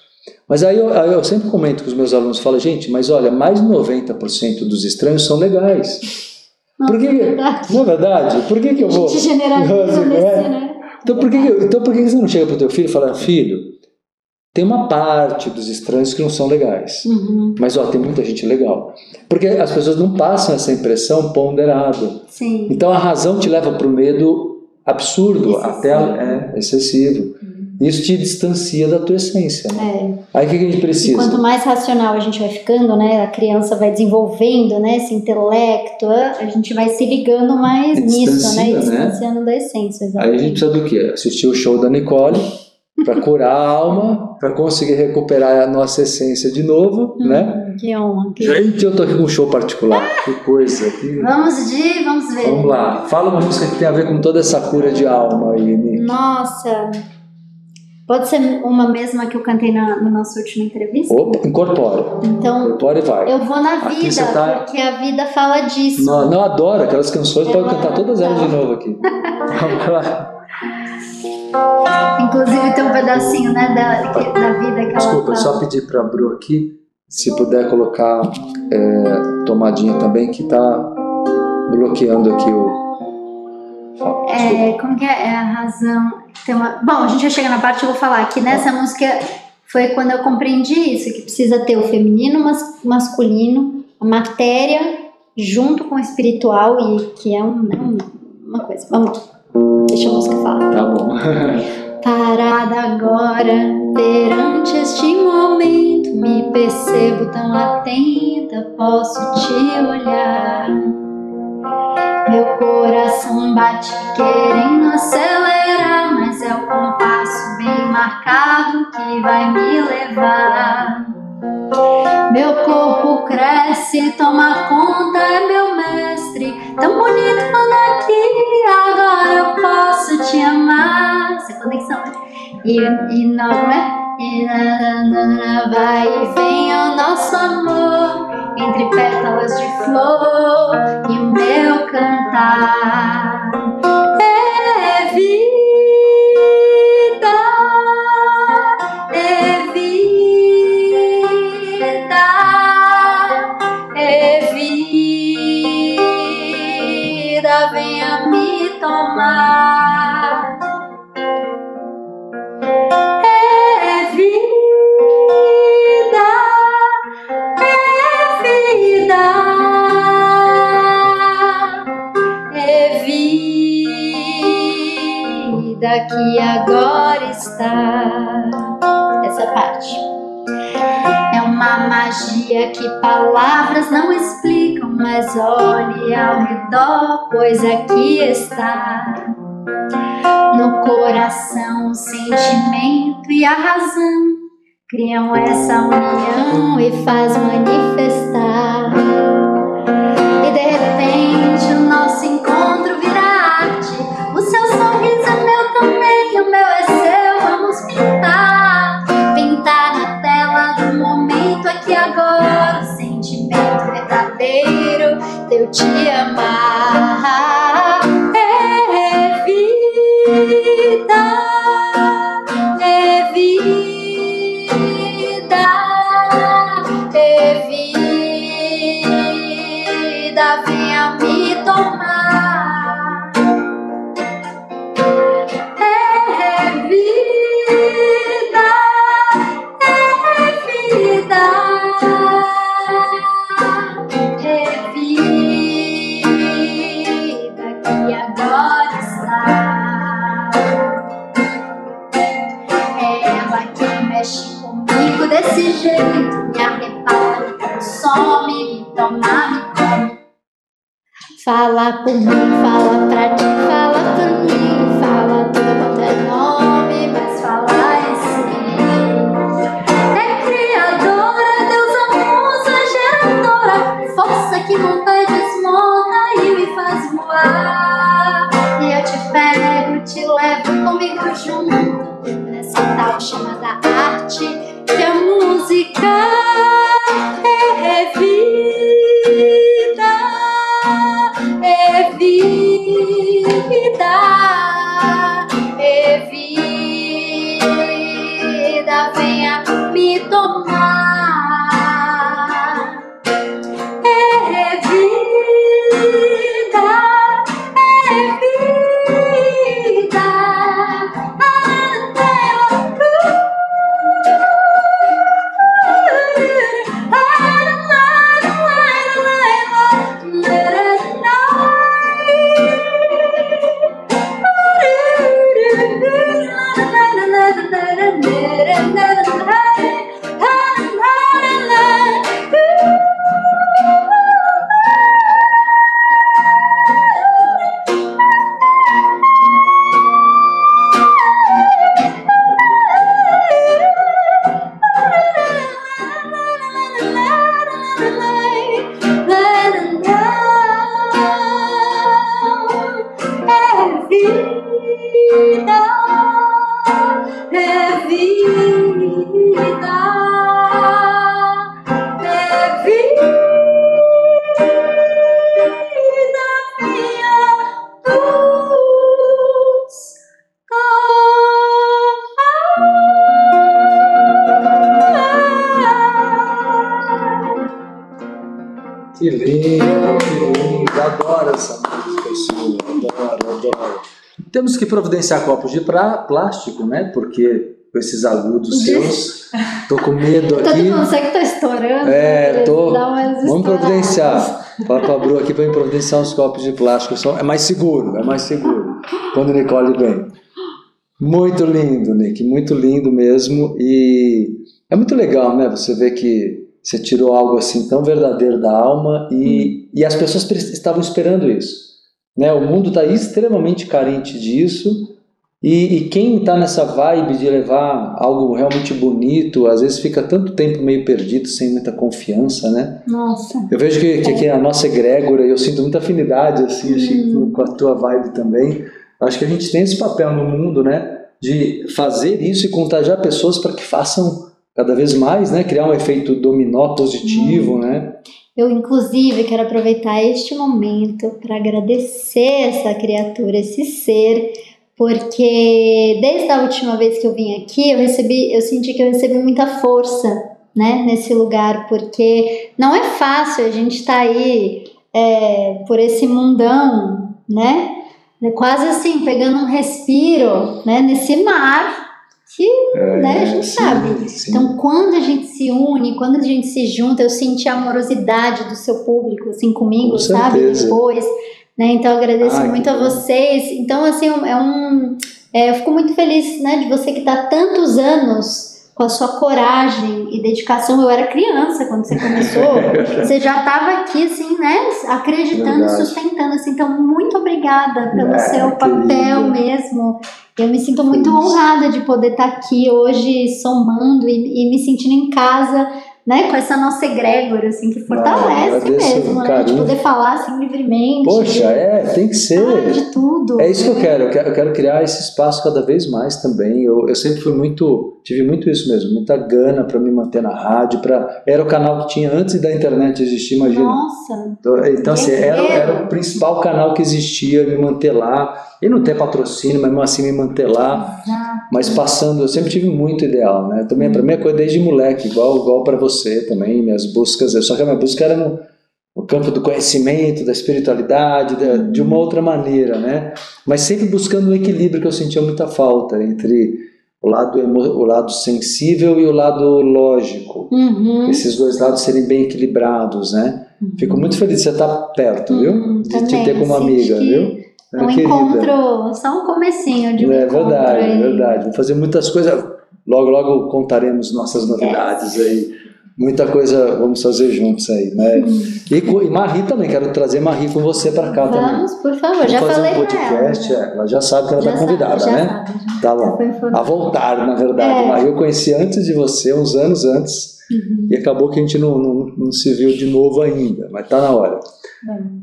Mas aí eu, aí eu sempre comento com os meus alunos, falo, gente, mas olha, mais de 90% dos estranhos são legais. Não, Por que, é verdade. não é verdade? Por que, que eu A vou... gente generaliza É. nesse, né? Então por, que, então por que você não chega para o teu filho e fala, filho, tem uma parte dos estranhos que não são legais. Uhum. Mas ó, tem muita gente legal. Porque as pessoas não passam essa impressão ponderada. Sim. Então a razão te leva para o medo absurdo, Excessivo. até é excessivo. Isso te distancia da tua essência. Né? É. Aí o que, que a gente E precisa? quanto mais racional a gente vai ficando, né? A criança vai desenvolvendo, né? Esse intelecto, a gente vai se ligando mais E nisso, né? E né? distanciando da essência, Aí a exatamente. gente precisa do quê? Assistir o show da Nicole para curar a alma, para conseguir recuperar a nossa essência de novo, né? Hum, Que honra. Que... Gente, eu tô aqui com um show particular. Que coisa. Que... Vamos de, vamos ver. Vamos lá. Fala uma música que tem a ver com toda essa cura de alma aí, Nick. Nossa. Pode ser uma mesma que eu cantei na, na nossa última entrevista? Opa, incorpora. Então, Incorpora e vai. eu vou na vida, tá- porque a vida fala disso. Não, não adoro aquelas canções, pode cantar todas elas de novo aqui. Vamos lá. Inclusive tem um pedacinho, né, da, da vida que ela Desculpa, fala. só pedir para a Bru aqui, se puder colocar é, tomadinha também, que tá bloqueando aqui o. Desculpa. É, como que é? É a razão. Tem uma... Bom, a gente já chega na parte, eu vou falar que nessa música foi quando eu compreendi isso, que precisa ter o feminino, mas masculino, a matéria junto com o espiritual, e que é um, é um- uma coisa. Vamos lá. Deixa a música falar. Tá bom. Parada agora, perante este momento, me percebo tão atenta, posso te olhar. Meu coração bate querendo acelerar, mas é o compasso bem marcado que vai me levar. Meu corpo cresce, toma conta, é meu mestre. Tão bonito quando aqui, agora eu posso te amar. Essa é conexão, né? E, e não é? E na, na, na, vai e vem o nosso amor entre pétalas de flor e o meu cantar. É vida, tomar. É vida, é vida, é vida que agora está. Essa parte. Uma magia que palavras não explicam, mas olhe ao redor, pois aqui está. No coração, o sentimento e a razão criam essa união e faz manifestar. E de repente eu te amar. Fala por mim, fala pra ti, fala Providenciar copos de pra, plástico, né? Porque com esses agudos seus, tô com medo aqui. Todo que tá estourando. É, tô. Vamos providenciar. Fala pra Bru aqui para providenciar uns copos de plástico. É mais seguro, é mais seguro. Quando Nicole vem. Muito lindo, Nick, muito lindo mesmo. E é muito legal, né? Você vê que você tirou algo assim tão verdadeiro da alma e, hum. e as pessoas estavam esperando isso. Né? O mundo está extremamente carente disso. E, e quem está nessa vibe de levar algo realmente bonito, às vezes fica tanto tempo meio perdido, sem muita confiança, né? Nossa. Eu vejo que, que aqui a nossa egrégora, eu sinto muita afinidade, assim, hum. com a tua vibe também. Acho que a gente tem esse papel no mundo, né? De fazer isso e contagiar pessoas para que façam cada vez mais, né? Criar um efeito dominó positivo, hum. né? Eu, inclusive, quero aproveitar este momento para agradecer essa criatura, esse ser, porque desde a última vez que eu vim aqui, eu recebi, eu senti que eu recebi muita força, né, nesse lugar, porque não é fácil a gente estar tá aí é, por esse mundão, né, quase assim pegando um respiro, né, nesse mar que é, né, a gente sim, sabe. Sim. Então, quando a gente se une, quando a gente se junta, eu senti a amorosidade do seu público, assim, comigo, Com sabe? Depois. Né? Então, eu agradeço Ai, muito a vocês. Então, assim, é um. É, eu fico muito feliz né, de você que está tantos anos com a sua coragem e dedicação. Eu era criança quando você começou, você já estava aqui, assim, né, acreditando e sustentando, assim. Então, muito obrigada pelo é, seu papel mesmo. Eu me sinto muito honrada de poder estar aqui hoje somando e, e me sentindo em casa né, com essa nossa egrégora, assim, que fortalece mesmo, né, de poder falar assim livremente. Poxa, é, tem que ser. De tudo. É isso que eu quero, eu quero, eu quero criar esse espaço cada vez mais também. Eu, eu sempre fui muito, tive muito isso mesmo, muita gana para me manter na rádio, para era o canal que tinha antes da internet existir, imagina. Nossa. Então, então assim, era, era o principal canal que existia, me manter lá, e não ter patrocínio, mas mesmo assim me manter lá. Exato. Mas passando, eu sempre tive muito ideal, né? Também, para mim, é coisa desde moleque, igual, igual para você também, minhas buscas. Só que a minha busca era no, no campo do conhecimento, da espiritualidade, da, de uma outra maneira, né? Mas sempre buscando um equilíbrio que eu sentia muita falta entre o lado, o lado sensível e o lado lógico. Uhum. Esses dois lados serem bem equilibrados, né? Uhum. Fico muito feliz de você estar perto, uhum, viu? De te ter como amiga, viu? É, um querida. encontro, só um comecinho de um é, encontro. É verdade, aí. é verdade. Vamos fazer muitas coisas. Logo, logo contaremos nossas novidades é. aí. Muita coisa vamos fazer juntos aí, né? Hum. E, e Marie também, quero trazer Marie com você para cá vamos, também. Vamos, por favor, vamos já fazer falei um podcast, ela. É, ela já sabe que ela está convidada, sabe, né? Sabe, já, tá bom. A voltar, na verdade. É. Marie eu conheci antes de você, uns anos antes. Uhum. E acabou que a gente não, não, não, se viu de novo ainda, mas tá na hora.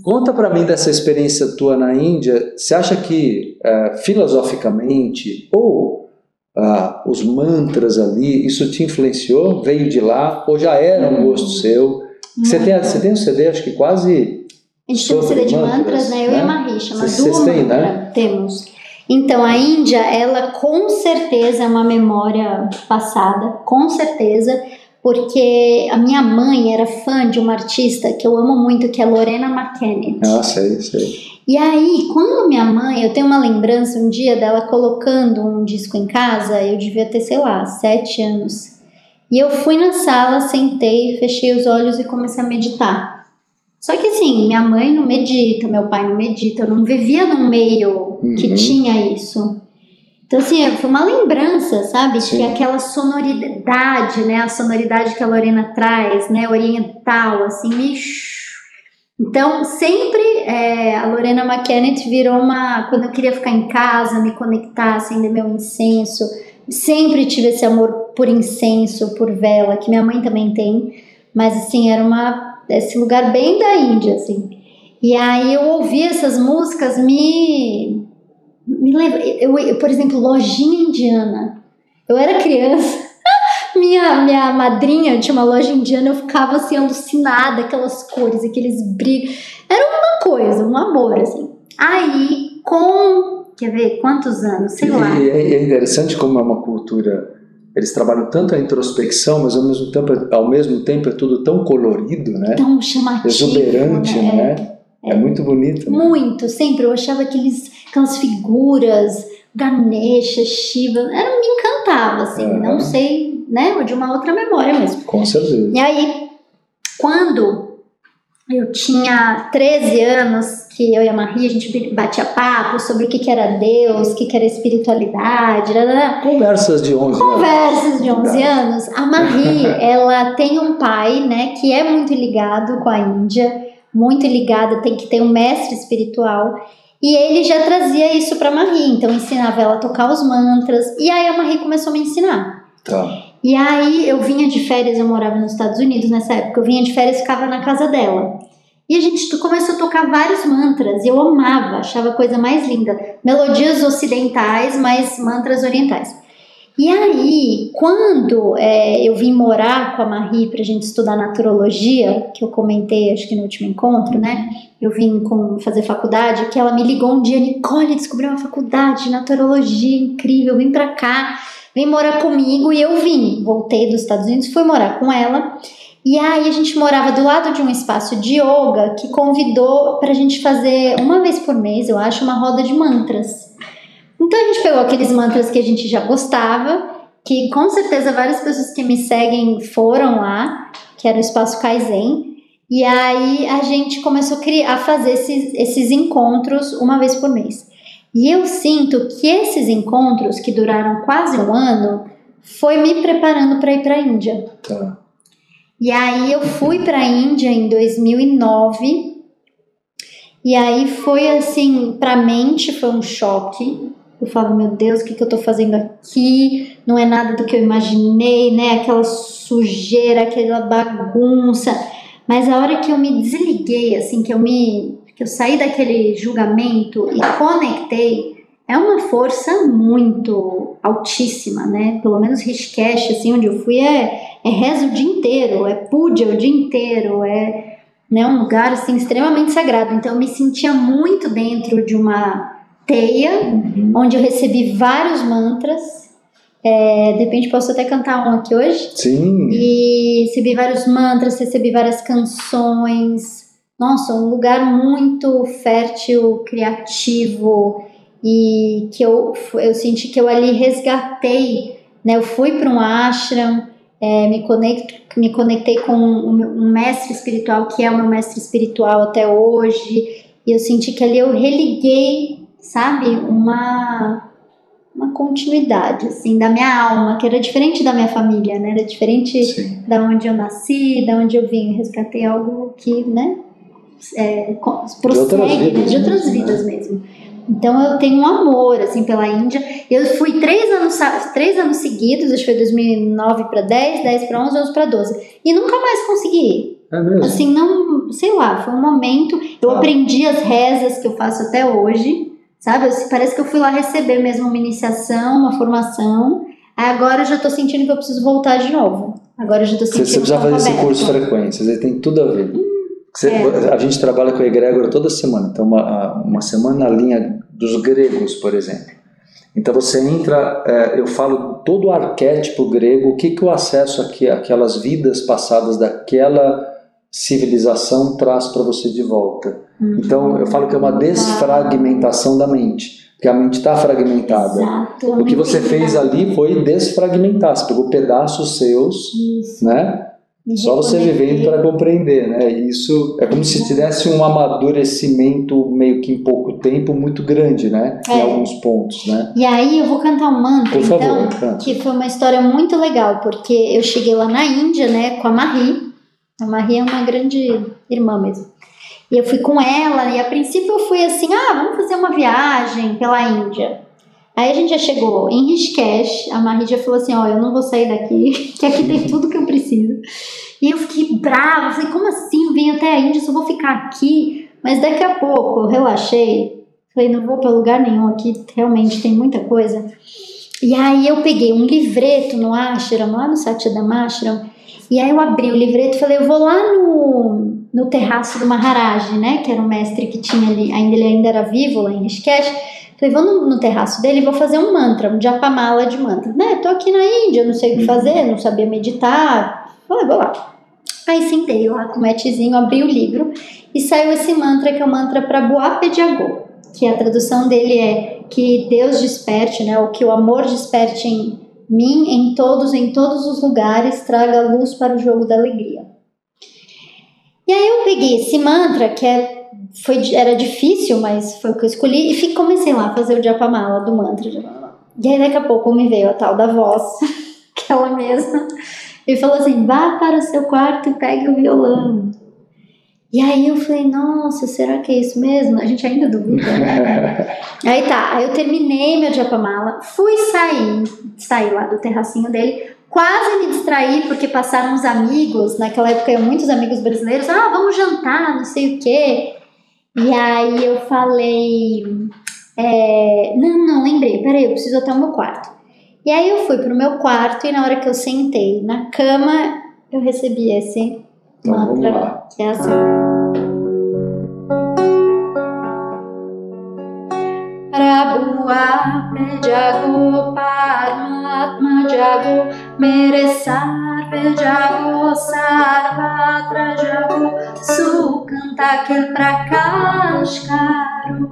Conta para mim dessa experiência tua na Índia. Você acha que é, filosoficamente ou ah, os mantras ali, isso te influenciou? Veio de lá? Ou já era um gosto seu? Você tem, você tem um CD, acho que quase a gente tem um CD de mantras, né? Eu né? e a Mahi, chama Vocês têm, né? Temos. Então, a Índia, ela com certeza é uma memória passada, com certeza, porque a minha mãe era fã de uma artista que eu amo muito, que é Lorena McKennitt. Ah, sei, sei. E aí, quando minha mãe, eu tenho uma lembrança um dia dela colocando um disco em casa, eu devia ter, sei lá, sete anos. E eu fui na sala, sentei, fechei os olhos e comecei a meditar. Só que assim, minha mãe não medita, meu pai não medita, eu não vivia num meio que Uhum. tinha isso. Então, assim, foi uma lembrança, sabe? Sim. Que aquela sonoridade, né? A sonoridade que a Lorena traz, né? Oriental, assim, me... Então, sempre é, a Lorena McKennitt virou uma... Quando eu queria ficar em casa, me conectar, acender meu incenso, sempre tive esse amor por incenso, por vela, que minha mãe também tem. Mas, assim, era uma... Esse lugar bem da Índia, assim. E aí eu ouvi essas músicas, me me lembra, eu, eu, por exemplo, lojinha indiana. Eu era criança, minha, minha madrinha tinha uma loja indiana, eu ficava assim alucinada, aquelas cores, aqueles brilhos. Era uma coisa, um amor, assim. Aí, com, quer ver, quantos anos? Sei lá. E é é interessante como é uma cultura. Eles trabalham tanto a introspecção, mas ao mesmo tempo, ao mesmo tempo é tudo tão colorido, né? Tão chamativo. Exuberante, né? né? É muito bonito. Né? Muito, sempre. Eu achava aqueles, aquelas figuras, Ganesha, Shiva, era, me encantava, assim. Não sei, né? De uma outra memória mesmo. Com certeza. E aí, quando eu tinha 13 anos, que eu e a Maria, a gente batia papo sobre o que, que era Deus, o que, que era espiritualidade, dadadá. Conversas de 11 anos. conversas de 11 anos, a Marie, ela tem um pai, né, que é muito ligado com a Índia, muito ligado, tem que ter um mestre espiritual, e ele já trazia isso para Marie, então ensinava ela a tocar os mantras, e aí a Marie começou a me ensinar. Tá. E aí eu vinha de férias, eu morava nos Estados Unidos nessa época, eu vinha de férias e ficava na casa dela. E a gente começou a tocar vários mantras, e eu amava, achava a coisa mais linda. Melodias ocidentais, mas mantras orientais. E aí, quando é, eu vim morar com a Marie pra gente estudar naturologia, que eu comentei acho que no último encontro, né? Eu vim com, fazer faculdade, que ela me ligou um dia, Nicole, descobri uma faculdade de naturologia incrível, vem pra cá, vem morar comigo, e eu vim. Voltei dos Estados Unidos, fui morar com ela, e aí a gente morava do lado de um espaço de yoga que convidou pra gente fazer uma vez por mês, eu acho, uma roda de mantras. Então a gente pegou aqueles mantras que a gente já gostava, que com certeza várias pessoas que me seguem foram lá, que era o espaço Kaizen. E aí a gente começou a, criar, a fazer esses, esses encontros uma vez por mês. E eu sinto que esses encontros, que duraram quase um ano, foi me preparando para ir para a Índia. Tá. E aí eu fui para a Índia em 2009. E aí foi assim, para a mente foi um choque. Eu falo, meu Deus, o que, que eu tô fazendo aqui? Não é nada do que eu imaginei, né? Aquela sujeira, aquela bagunça. Mas a hora que eu me desliguei, assim, que eu me que eu saí daquele julgamento e conectei, é uma força muito altíssima, né? Pelo menos Rishikesh, assim, onde eu fui, é, é rezo o dia inteiro, é puja o dia inteiro, é né, um lugar, assim, extremamente sagrado. Então, eu me sentia muito dentro de uma teia, Uhum. onde eu recebi vários mantras. É, de repente, posso até cantar um aqui hoje. Sim. E recebi vários mantras, recebi várias canções. Nossa, um lugar muito fértil, criativo e que eu, eu senti que eu ali resgatei, né? Eu fui para um ashram, é, me, conecto, me conectei com um, um mestre espiritual que é o meu mestre espiritual até hoje e eu senti que ali eu religuei, sabe, uma uma continuidade assim da minha alma, que era diferente da minha família, né? Era diferente Sim. da onde eu nasci, da onde eu vim, resgatei algo que, né, é, prossegue, outras né, vidas de outras mesmo, vidas mesmo. Então eu tenho um amor assim pela Índia. Eu fui três anos, três anos seguidos, acho que foi 2009 para 10, 10 para 11, 11 para 12. E nunca mais consegui. É mesmo. Assim, não, sei lá, foi um momento. Eu Ah. aprendi as rezas que eu faço até hoje, sabe? Eu- parece que eu fui lá receber mesmo uma iniciação, uma formação. Aí agora eu já tô sentindo que eu preciso voltar de novo. Agora eu já tô sentindo você precisa fazer esse curso frequências, aí tem tudo a ver. Você, é. A gente trabalha com a egrégora toda semana, então uma, uma semana na linha dos gregos, por exemplo. Então você entra, é, eu falo todo o arquétipo grego, o que, que o acesso aqui, aquelas vidas passadas daquela civilização traz para você de volta. Uhum. Então eu falo que é uma desfragmentação da mente, porque a mente está fragmentada. Exato, o que você fez ali foi desfragmentar, você pegou pedaços seus, Isso. né? Só você vivendo para compreender, né? Isso é como se tivesse um amadurecimento meio que em pouco tempo muito grande, né? É. Em alguns pontos, né? E aí eu vou cantar um mantra, Por favor, então, canta. que foi uma história muito legal, porque eu cheguei lá na Índia, né, com a Marie. A Marie é uma grande irmã mesmo. E eu fui com ela, e a princípio eu fui assim, ah, vamos fazer uma viagem pela Índia. Aí a gente já chegou em Rishikesh, a já falou assim, ó, eu não vou sair daqui, que aqui tem tudo que eu preciso. E eu fiquei brava, falei, como assim? Venho até a Índia, só vou ficar aqui. Mas daqui a pouco eu relaxei, falei, não vou para lugar nenhum aqui, realmente tem muita coisa. E aí eu peguei um livreto no Ashram, lá no Satyadam Ashram, e aí eu abri o livreto e falei, eu vou lá no, no terraço do Maharaj, né, que era o mestre que tinha ali, ainda ele ainda era vivo lá em Rishikesh, Falei, vou no, no terraço dele e vou fazer um mantra, um japamala de mantra. Né, tô aqui na Índia, não sei o que fazer, não sabia meditar. Falei, vou lá. Aí sentei lá com o metzinho, abri o livro e saiu esse mantra que é o mantra para Buapediagô, que a tradução dele é que Deus desperte, né, ou que o amor desperte em mim, em todos, em todos os lugares, traga luz para o jogo da alegria. E aí eu peguei esse mantra que é foi, era difícil, mas foi o que eu escolhi. E fiquei, comecei lá a fazer o japamala do mantra. E aí daqui a pouco me veio a tal da voz, aquela mesma, e falou assim: vá para o seu quarto e pegue o violão. E aí eu falei, nossa, será que é isso mesmo? A gente ainda duvida, né? aí tá, aí eu terminei meu japamala, fui sair, sair lá do terracinho dele, quase me distraí porque passaram uns amigos, naquela época eu muitos amigos brasileiros, ah, vamos jantar, não sei o quê. E aí eu falei, é, não, não, lembrei, peraí, eu preciso até o meu quarto. E aí eu fui pro meu quarto e na hora que eu sentei na cama, eu recebi esse então, mantra, que é assim. Prabhu Jago Paramatma Jago Meresar Jago Sarvatra Jago Sukanta Kel Prakash Karo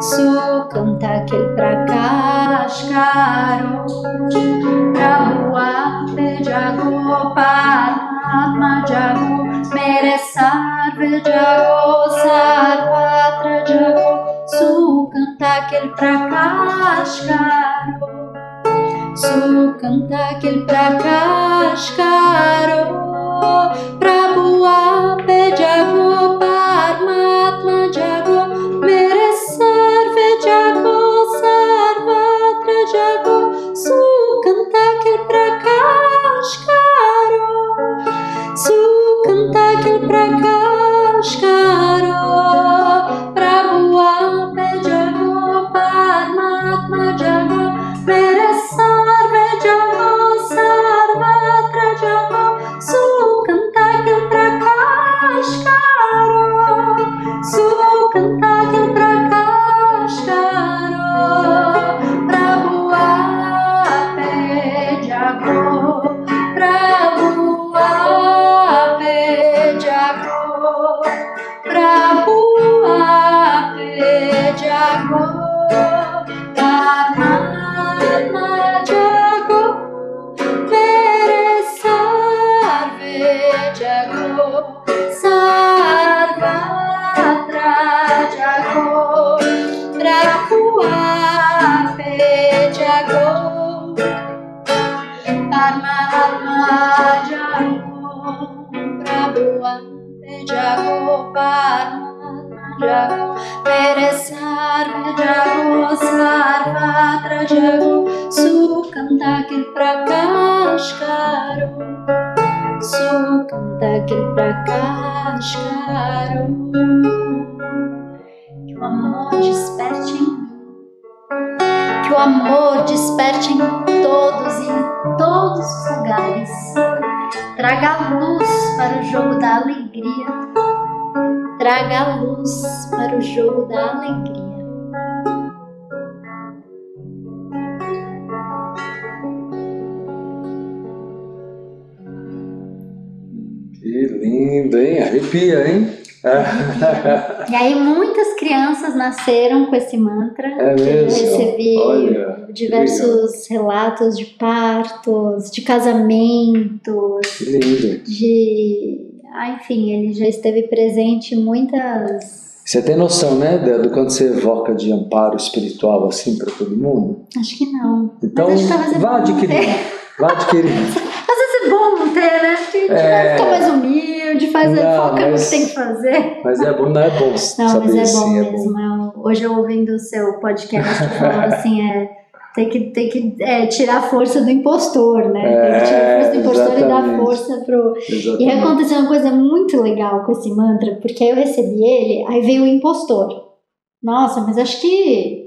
Sukanta Kel Prakash Karo Prabhu Jago Paramatma Jago Meresar Jago Sarvatra Jago Sukanta Kel Prakash Karo Sukanta Kil Prakash Karo Prabhu Ape Jago Parmatma Jago Mere Sarve Jago Sarvatra Jago Sukanta Kil Prakash Karo Sukanta Kil Prakash Karo jogo da alegria. Que lindo, hein? Arrepia, hein? e aí muitas crianças nasceram com esse mantra. É mesmo? Eu recebi Olha, diversos relatos de partos, de casamentos, que lindo. de. Ah, enfim, ele já esteve presente em muitas. Você tem noção, né, do quanto você evoca de amparo espiritual assim para todo mundo? Acho que não. Então, Mas acho é vá adquirir. Vá vezes é bom não ter, né? A gente É. mais humilde, faz, Não, foca no mas- que tem que fazer. Mas é bom, não é bom Não, saber mas é bom assim, é bom. mesmo. Hoje eu ouvindo o seu podcast, falou assim, é, tem que, tem que é, tirar a força do impostor, né? tem que tirar a força do É, impostor e dar força pro... E Exatamente. aconteceu uma coisa muito legal com esse mantra, porque aí eu recebi ele, aí veio o impostor. Nossa, mas acho que...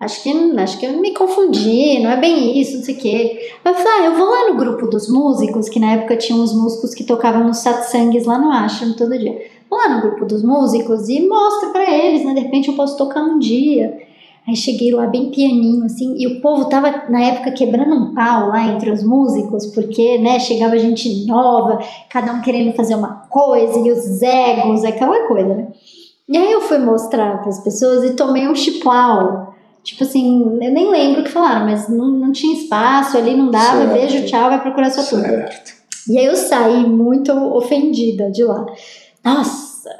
Acho que, acho que eu me confundi, não é bem isso, não sei o quê. Eu falei, ah, eu vou lá no grupo dos músicos, que na época tinha uns músicos que tocavam nos satsangs lá no Ashram todo dia. Vou lá no grupo dos músicos e mostro pra eles, né? De repente eu posso tocar um dia. Aí cheguei lá bem pianinho, assim, e o povo tava, na época, quebrando um pau lá entre os músicos, porque, né, chegava gente nova, cada um querendo fazer uma coisa, e os egos, aquela coisa, né? E aí eu fui mostrar pras pessoas e tomei um chiplau. Tipo assim, eu nem lembro o que falaram, mas não, não tinha espaço, ali não dava, Certo. beijo, tchau, vai procurar sua turma. Certo. E aí eu saí muito ofendida de lá. Nossa,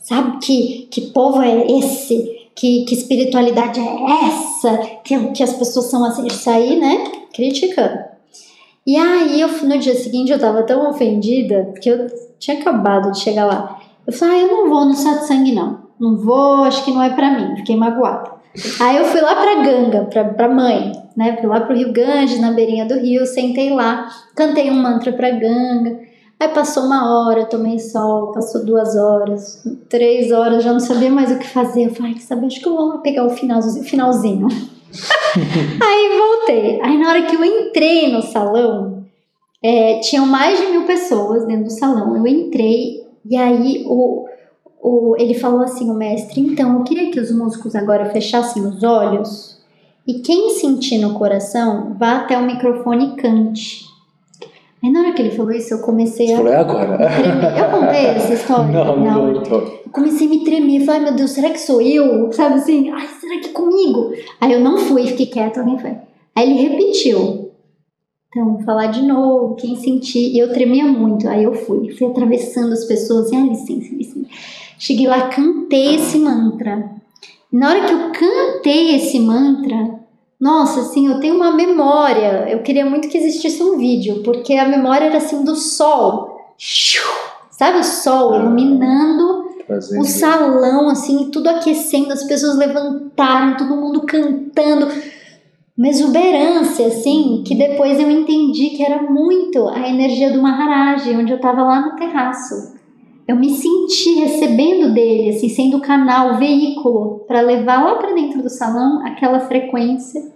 sabe que, que povo é esse? Que, que espiritualidade é essa? Que, que as pessoas são assim? Eu saí, né? Criticando. E aí, eu, no dia seguinte, eu tava tão ofendida que eu tinha acabado de chegar lá. Eu falei, ah, eu não vou no satsang, não. Não vou, acho que não é pra mim. Fiquei magoada. Aí eu fui lá pra Ganga, pra, pra mãe, né? Fui lá pro Rio Ganges, na beirinha do rio, sentei lá, cantei um mantra pra Ganga. Aí passou uma hora, tomei sol, passou duas horas, três horas, já não sabia mais o que fazer. Eu falei, saber, acho que eu vou pegar o finalzinho. finalzinho. Aí voltei. Aí na hora que eu entrei no salão, é, tinham mais de mil pessoas dentro do salão. Eu entrei e aí o, o, ele falou assim, o mestre, então eu queria que os músicos agora fechassem os olhos e quem sentir no coração vá até o microfone e cante. Aí na hora que ele falou isso, eu comecei Você a falou, é agora. Eu contei essa história? Não, não, Eu não. comecei a me tremer. Falei, meu Deus, será que sou eu? Sabe assim? Ai, será que é comigo? Aí eu não fui, fiquei quieta, alguém foi. Aí ele repetiu. Então, falar de novo, quem sentir. E eu tremia muito. Aí eu fui, fui atravessando as pessoas. Assim, ai, licença, licença. Cheguei lá, cantei esse mantra. Na hora que eu cantei esse mantra, nossa, assim, eu tenho uma memória. Eu queria muito que existisse um vídeo, porque a memória era assim do sol. Sabe o sol iluminando Fazendo. o salão, assim, tudo aquecendo, as pessoas levantaram, todo mundo cantando. Uma exuberância, assim, que depois eu entendi que era muito a energia do Maharaj, onde eu tava lá no terraço. Eu me senti recebendo dele, assim, sendo o canal, o veículo, para levar lá para dentro do salão aquela frequência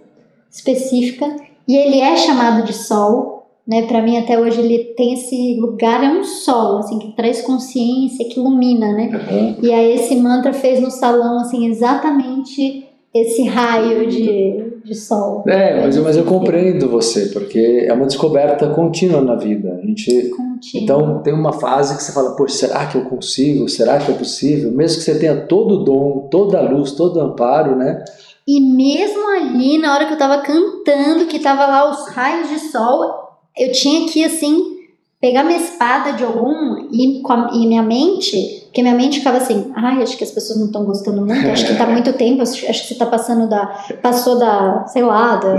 específica. E ele é chamado de sol, né? Para mim até hoje ele tem esse lugar é um sol, assim, que traz consciência, que ilumina, né? Aham. E aí esse mantra fez no salão, assim, exatamente esse raio de, de sol. É, mas, eu- mas eu compreendo você, porque é uma descoberta contínua na vida. A gente Contínuo. Então tem uma fase que você fala, poxa, será que eu consigo? Será que é possível? Mesmo que você tenha todo o dom, toda a luz, todo o amparo, né? E mesmo ali, na hora que eu tava cantando, que tava lá os raios de sol, eu tinha que, assim, pegar minha espada de algum e, e minha mente, porque minha mente ficava assim, ai, acho que as pessoas não estão gostando muito, acho que tá muito tempo, acho, acho que você tá passando da, passou da, sei lá, da,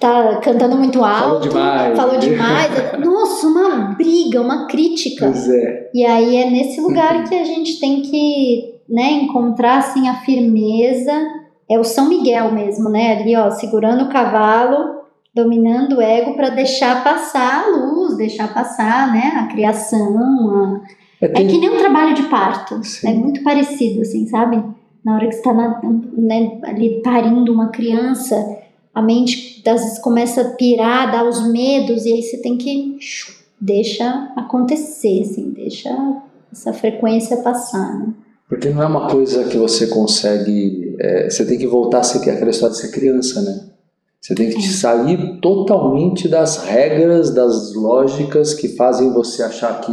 tá cantando muito Falou alto, demais. falou demais. Nossa, uma briga, uma crítica. Pois é. E aí é nesse lugar que a gente tem que, né, encontrar assim a firmeza. É o São Miguel mesmo, né? Ali, ó, segurando o cavalo, dominando o ego para deixar passar a luz, deixar passar, né, a criação. a- É, É que nem um trabalho de parto. Sim. É muito parecido, assim, sabe? Na hora que você tá na- né, ali parindo uma criança, a mente às vezes começa a pirar, dar os medos, e aí você tem que deixa acontecer, assim, deixa essa frequência passar, né? Porque não é uma coisa que você consegue. É, você tem que voltar a ser aquela história de ser criança, né? Você tem que sair totalmente das regras, das lógicas que fazem você achar que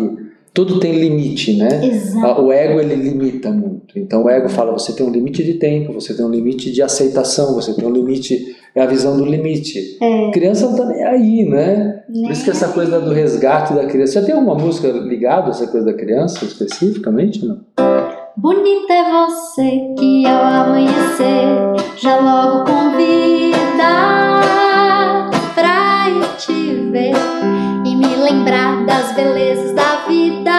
tudo tem limite, né? Exato. O ego ele limita muito. Então o ego fala: você tem um limite de tempo, você tem um limite de aceitação, você tem um limite. É a visão do limite. É. Criança não tá nem aí, né? Por isso que essa coisa do resgate da criança. Já tem alguma música ligada a essa coisa da criança especificamente? Não? Bonita é você que ao amanhecer já logo convida pra ir te ver e me lembrar das belezas da vida.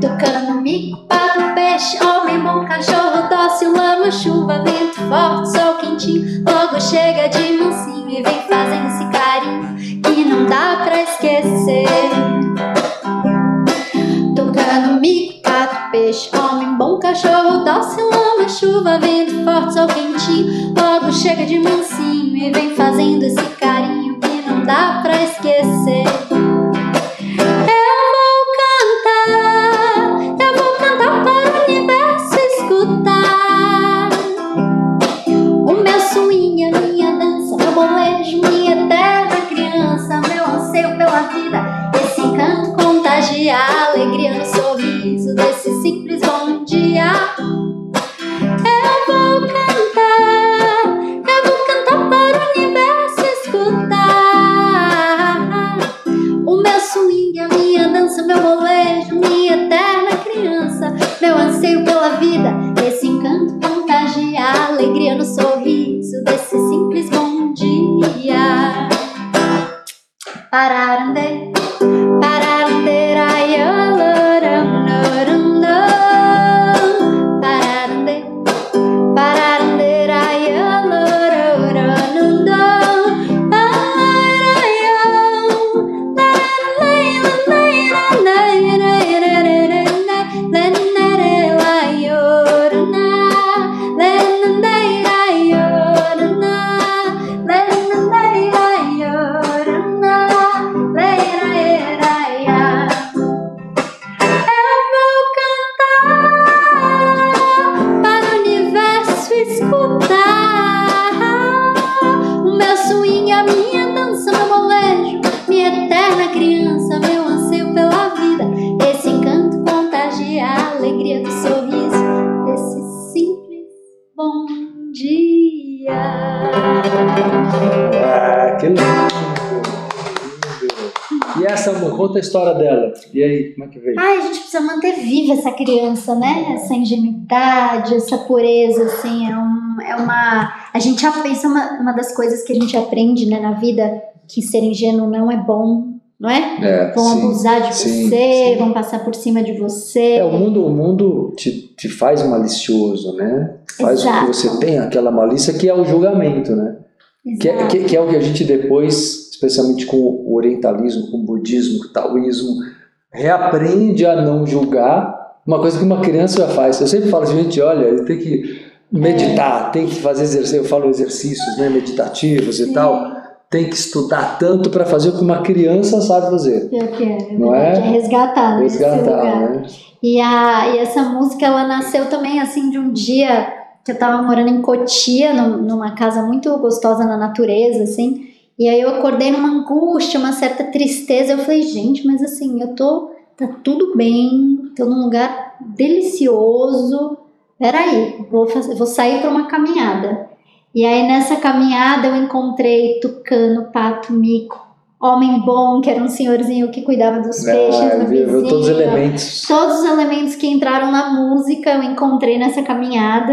Tocando mico, pato, peixe, homem, bom cachorro, dócil, lama, chuva, vento forte, sol quentinho, logo chega de mansinho e vem fazendo esse carinho que não dá pra esquecer. Mico, pato, peixe, homem, bom cachorro, dócil, lama, chuva, vento forte, sol quentinho, logo chega de mansinho e vem fazendo esse carinho que não dá pra esquecer. Criança, né? Essa ingenuidade, essa pureza, assim, é, um, é uma... A gente aprende, isso é uma, uma das coisas que a gente aprende, né, na vida, que ser ingênuo não é bom, não é? É, Vão sim. abusar de sim, você, sim. vão passar por cima de você. É, o mundo, o mundo te, te faz malicioso, né? Faz com Exato. que você tenha aquela malícia que é o julgamento, né? Que, é- que, que é o que a gente depois, especialmente com o orientalismo, com o budismo, com o taoísmo, reaprende a não julgar. Uma coisa que uma criança já faz. Eu sempre falo assim, gente, olha, tem que meditar, tem que fazer exercício, eu falo exercícios né, meditativos e Sim. tal. Tem que estudar tanto para fazer o que uma criança sabe fazer. Pior que é, Não é? é resgatar, né. Resgatar, né? E, a, e essa música, ela nasceu também, assim, de um dia que eu tava morando em Cotia, num- numa casa muito gostosa na natureza, assim. E aí eu acordei numa angústia, uma certa tristeza. Eu falei, gente, mas assim, eu tô... Tá tudo bem, tô num lugar delicioso. Peraí, vou, fazer, vou sair pra uma caminhada. E aí nessa caminhada eu encontrei tucano, pato, mico, homem bom, que era um senhorzinho que cuidava dos peixes Ah, no viu, viu vizinho. todos os elementos. Todos os elementos que entraram na música eu encontrei nessa caminhada.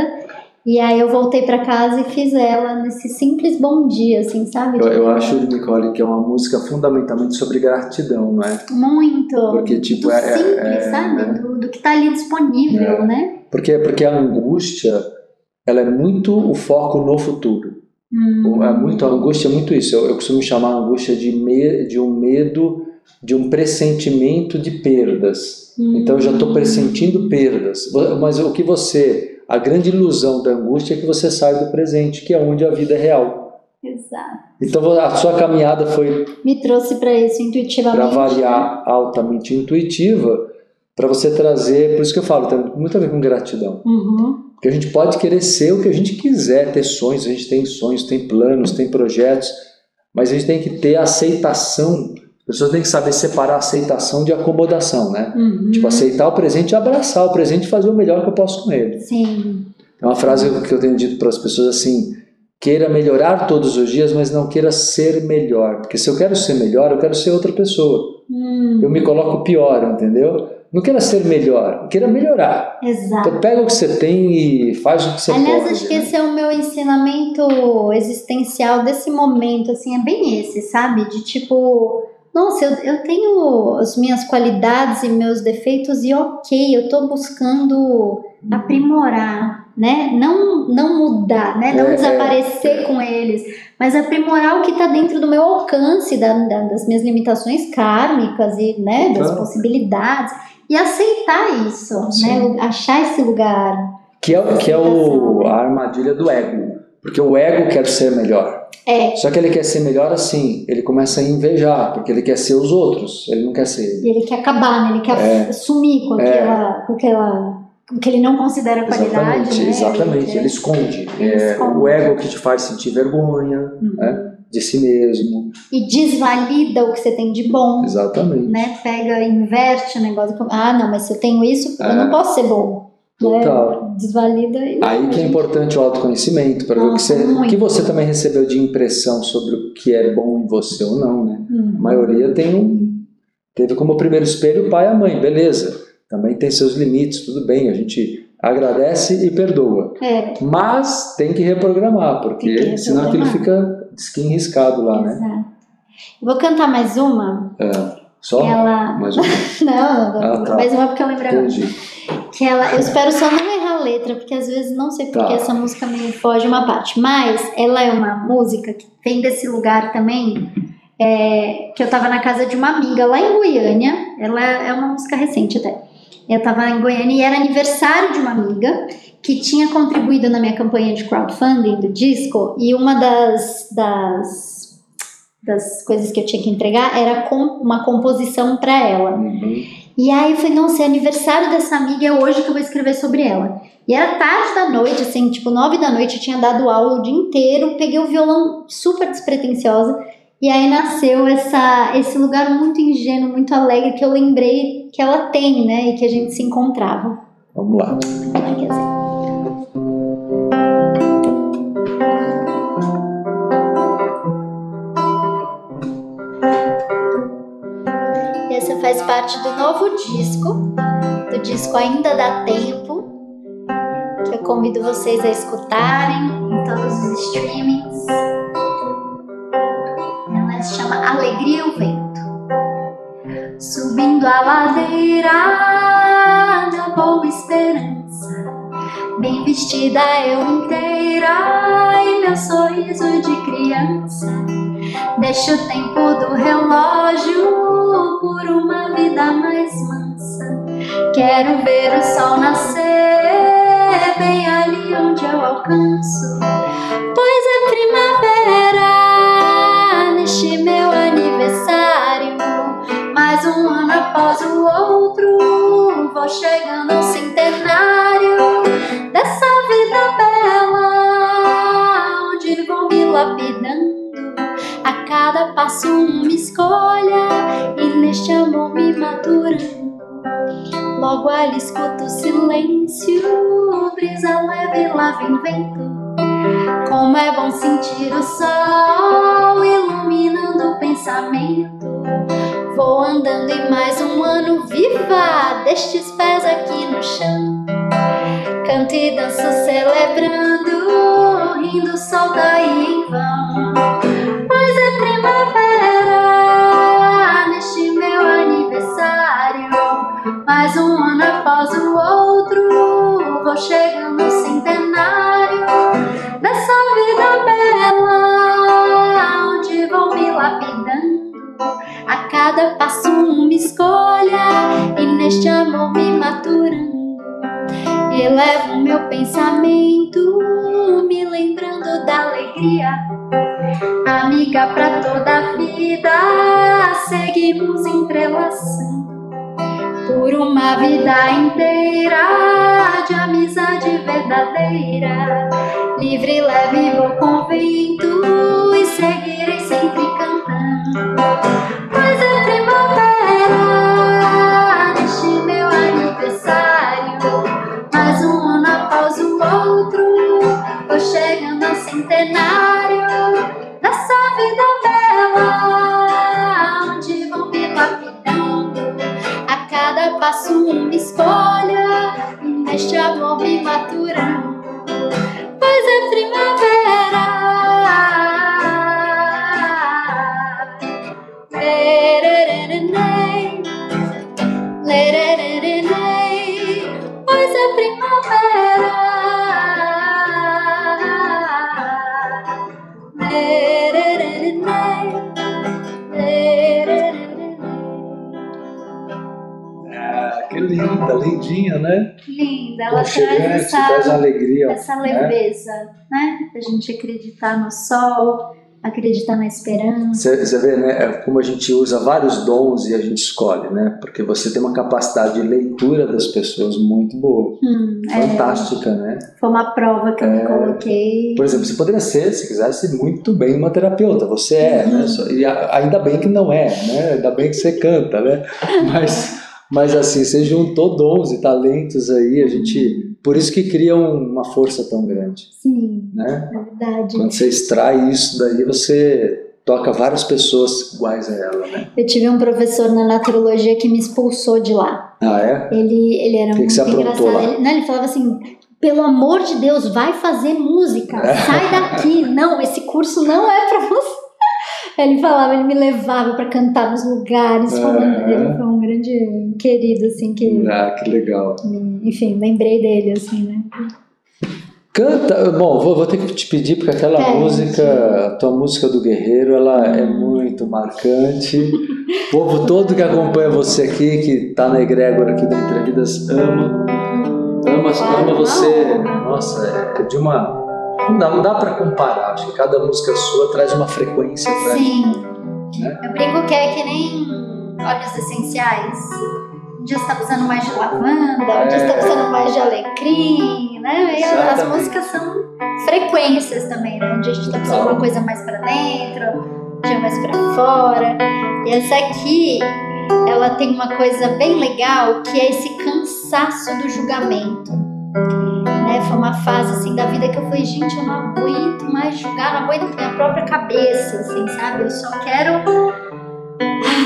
E aí eu voltei pra casa e fiz ela nesse simples bom dia, assim, sabe? Eu, eu acho, Nicole, que é uma música fundamentalmente sobre gratidão, não é? Muito. Porque, tipo, do é- é- simples, é, sabe? né? Do, do que tá ali disponível, É. né? Porque, porque a angústia, ela é muito o foco no futuro. Hum, É muito, a angústia é muito isso. Eu, eu costumo chamar a angústia de, me, de um medo, de um pressentimento de perdas. hum. Então eu já estou pressentindo perdas. Mas o que você. A grande ilusão da angústia é que você sai do presente, que é onde a vida é real. Exato. Então a sua caminhada foi Me trouxe pra isso para intuitivamente. variar altamente intuitiva, para você trazer, por isso que eu falo, tem muito a ver com gratidão. Uhum. Porque a gente pode querer ser o que a gente quiser, ter sonhos, a gente tem sonhos, tem planos, tem projetos, mas a gente tem que ter aceitação. As pessoas têm que saber separar aceitação de acomodação, né? Uhum. Tipo, aceitar o presente e abraçar o presente e fazer o melhor que eu posso com ele. Sim. É uma frase que eu tenho dito para as pessoas assim: queira melhorar todos os dias, mas não queira ser melhor. Porque se eu quero ser melhor, eu quero ser outra pessoa. Hum, Eu me coloco pior, entendeu? Não queira ser melhor, queira melhorar. exato. Então pega o que você tem e faz o que você Aliás, pode. acho que né? esse é o meu ensinamento existencial desse momento, assim, é bem esse, sabe? De tipo, nossa, eu, eu tenho as minhas qualidades e meus defeitos e ok, eu tô buscando aprimorar, né? Não, não mudar, né? Não É, é, desaparecer com eles, mas aprimorar o que tá dentro do meu alcance, da, da- das minhas limitações kármicas e, né, das Claro. possibilidades. E aceitar isso, Sim. né? Achar esse lugar. Que é, que é o, a armadilha do ego. Porque o ego quer ser melhor. É, Só que ele quer ser melhor assim. Ele começa a invejar, porque ele quer ser os outros. Ele não quer ser. E ele quer acabar, né? Ele quer É. sumir com aquela, com aquela, com o que ele não considera qualidade, Exatamente, né? exatamente. Ele Ele esconde. Ele É, esconde. O ego que te faz sentir vergonha Uhum. né, de si mesmo. E desvalida o que você tem de bom, Exatamente. né? Pega, inverte o negócio. Ah, não, mas se eu tenho isso, eu É. não posso ser bom. Total. Né? Desvalida. e não, Aí que é importante o autoconhecimento, para ver o que, Nossa, você, muito. que você também recebeu de impressão sobre o que é bom em você ou não, né? Hum. A maioria tem um, teve como primeiro espelho o pai e a mãe, beleza. Também tem seus limites, tudo bem, a gente agradece e perdoa. É, Mas tem que reprogramar, porque que senão aquilo reprogramar. fica skin riscado lá, né? exato. Vou cantar mais uma. Só Ela. mais um. Não, não, Ah, tá. mais uma porque eu lembro agora. Que ela, eu espero só não errar a letra, porque às vezes não sei porque Tá. essa música me foge uma parte. Mas ela é uma música que vem desse lugar também. é, que eu tava na casa de uma amiga lá em Goiânia. Ela é uma música recente até. Eu tava em Goiânia e era aniversário de uma amiga que tinha contribuído na minha campanha de crowdfunding do disco. E uma das, das, das coisas que eu tinha que entregar era com, uma composição para ela. Uhum. E aí eu falei, nossa, é aniversário dessa amiga, é hoje que eu vou escrever sobre ela. E era tarde da noite, assim, tipo nove da noite, eu tinha dado aula o dia inteiro, peguei o violão super despretensiosa, e aí nasceu essa, esse lugar muito ingênuo, muito alegre, que eu lembrei que ela tem, né, e que a gente se encontrava. Vamos lá. Ai, quer dizer, E essa faz parte do novo disco, do disco Ainda Dá Tempo, que eu convido vocês a escutarem em todos os streamings. Ela se chama Alegria e o Vento. Subindo a ladeira da boa esperança, bem vestida eu inteira e meu sorriso de criança. Deixa o tempo do relógio por uma vida mais mansa. Quero ver o sol nascer bem ali onde eu alcanço. Pois é primavera neste meu aniversário. Mais um ano após o outro, vou chegando ao centenário dessa vida bela, onde vou me lapidando. A cada passo uma escolha e neste amor me maturando. Logo ali escuto o silêncio, brisa leve lá vem vento. Como é bom sentir o sol iluminando o pensamento. Vou andando em mais um ano viva destes pés aqui no chão. Canto e danço celebrando, rindo sol daí em vão. Mais um ano após o outro, vou chegando ao centenário dessa vida bela, onde vou me lapidando. A cada passo uma escolha e neste amor me maturando. Elevo meu pensamento, me lembrando da alegria. Amiga pra toda a vida, seguimos entrelaçando. Por uma vida inteira de amizade verdadeira. Livre, leve, vou com vento e seguirei sempre cantando. Pois é primavera neste meu aniversário, mais um ano após o outro, vou chegando ao centenário dessa vida bela, passo uma escolha, neste amor me maturando. Pois é primavera. Lerererê, lerererê, Pois é primavera. Linda, lindinha, né? Linda, ela traz essa, traz alegria. essa né? leveza, né? A gente acreditar no sol, acreditar na esperança. Você, vê, né? é Como a gente usa vários dons e a gente escolhe, né? Porque você tem uma capacidade de leitura das pessoas muito boa, Hum, é, fantástica, né? foi uma prova que eu me coloquei. Por exemplo, você poderia ser, se quisesse, muito bem uma terapeuta. Você é, Uhum. né? E ainda bem que não é, né? Ainda bem que você canta, né? Mas, mas assim, você juntou dons e talentos aí, a gente. Por isso que cria um- uma força tão grande, Sim, né? é verdade. Quando você extrai isso daí, você toca várias pessoas iguais a ela, né? Eu tive um professor na naturologia que me expulsou de lá. Ah, é? Ele, ele era que muito você aprontou engraçado. lá? Ele, não, ele falava assim: pelo amor de Deus, vai fazer música, sai daqui. Não, esse curso não é pra você. Ele falava, ele me levava pra cantar nos lugares. Um- É. Ele foi um grande querido, assim, que, Ah, que legal. enfim, lembrei dele, assim, né? Canta, bom, vou, vou ter que te pedir porque aquela música, a tua música do Guerreiro, ela é muito marcante. O povo todo que acompanha você aqui, que está na egrégora aqui da Entrevidas, ama, ama, ama você. Nossa, é de uma. Não dá, não dá para comparar. Acho que cada música sua traz uma frequência pra Sim. Né? Eu brinco que é que nem óleos essenciais. Um dia você tá precisando mais de lavanda, um dia você tá É. precisando mais de alecrim, né? E as músicas são frequências também, né? Um dia a gente tá precisando de uma coisa mais pra dentro, um dia mais pra fora. E essa aqui, ela tem uma coisa bem legal que é esse cansaço do julgamento. Foi uma fase assim da vida que eu falei, gente, eu não aguento mais julgar, não aguento minha própria cabeça, assim, sabe? Eu só quero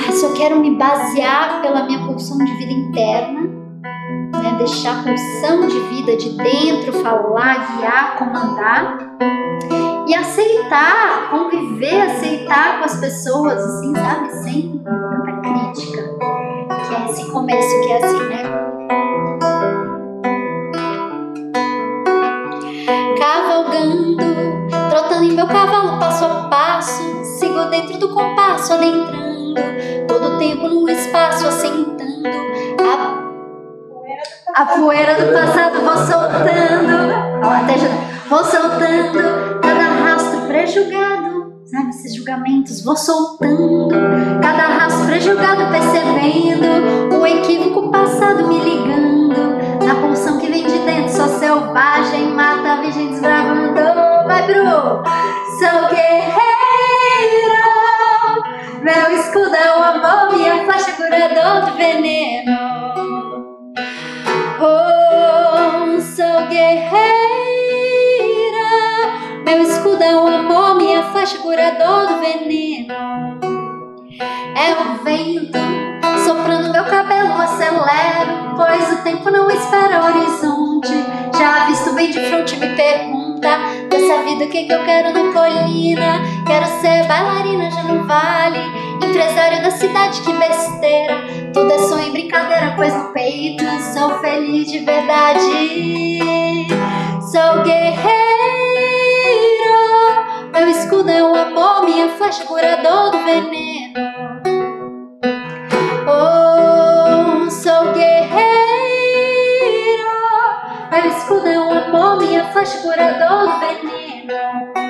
ah, só quero me basear pela minha pulsão de vida interna, né? deixar a pulsão de vida de dentro falar, guiar, comandar e aceitar, conviver, aceitar com as pessoas, assim, sabe? Sem tanta crítica. Que é esse começo que é assim, né? Cavalgando, trotando em meu cavalo passo a passo, sigo dentro do compasso, adentrando todo o tempo no espaço, assentando. A, a poeira do passado, vou soltando, até vou soltando cada rastro prejulgado, sabe, esses julgamentos, vou soltando cada rastro prejulgado, percebendo o equívoco passado me ligando na pulsão que vem de dentro, sou selvagem, mata a virgem desbravando, vai Bru, sou guerreiro, meu escudo é o amor, minha faixa curador do veneno. Oh, sou guerreira, meu escudo é o amor, minha faixa curador do veneno. É o vento soprando meu cabelo, acelero, pois o tempo não espera horizonte. Já visto bem de frente, me pergunta dessa vida o que, que eu quero na colina. Quero ser bailarina, já não vale. Empresário da cidade, que besteira. Tudo é sonho e brincadeira, pois no peito sou feliz de verdade. Sou guerreiro, meu escudo é o amor, minha flecha curador do veneno. Escudo é o amor, minha flecha curador do veneno.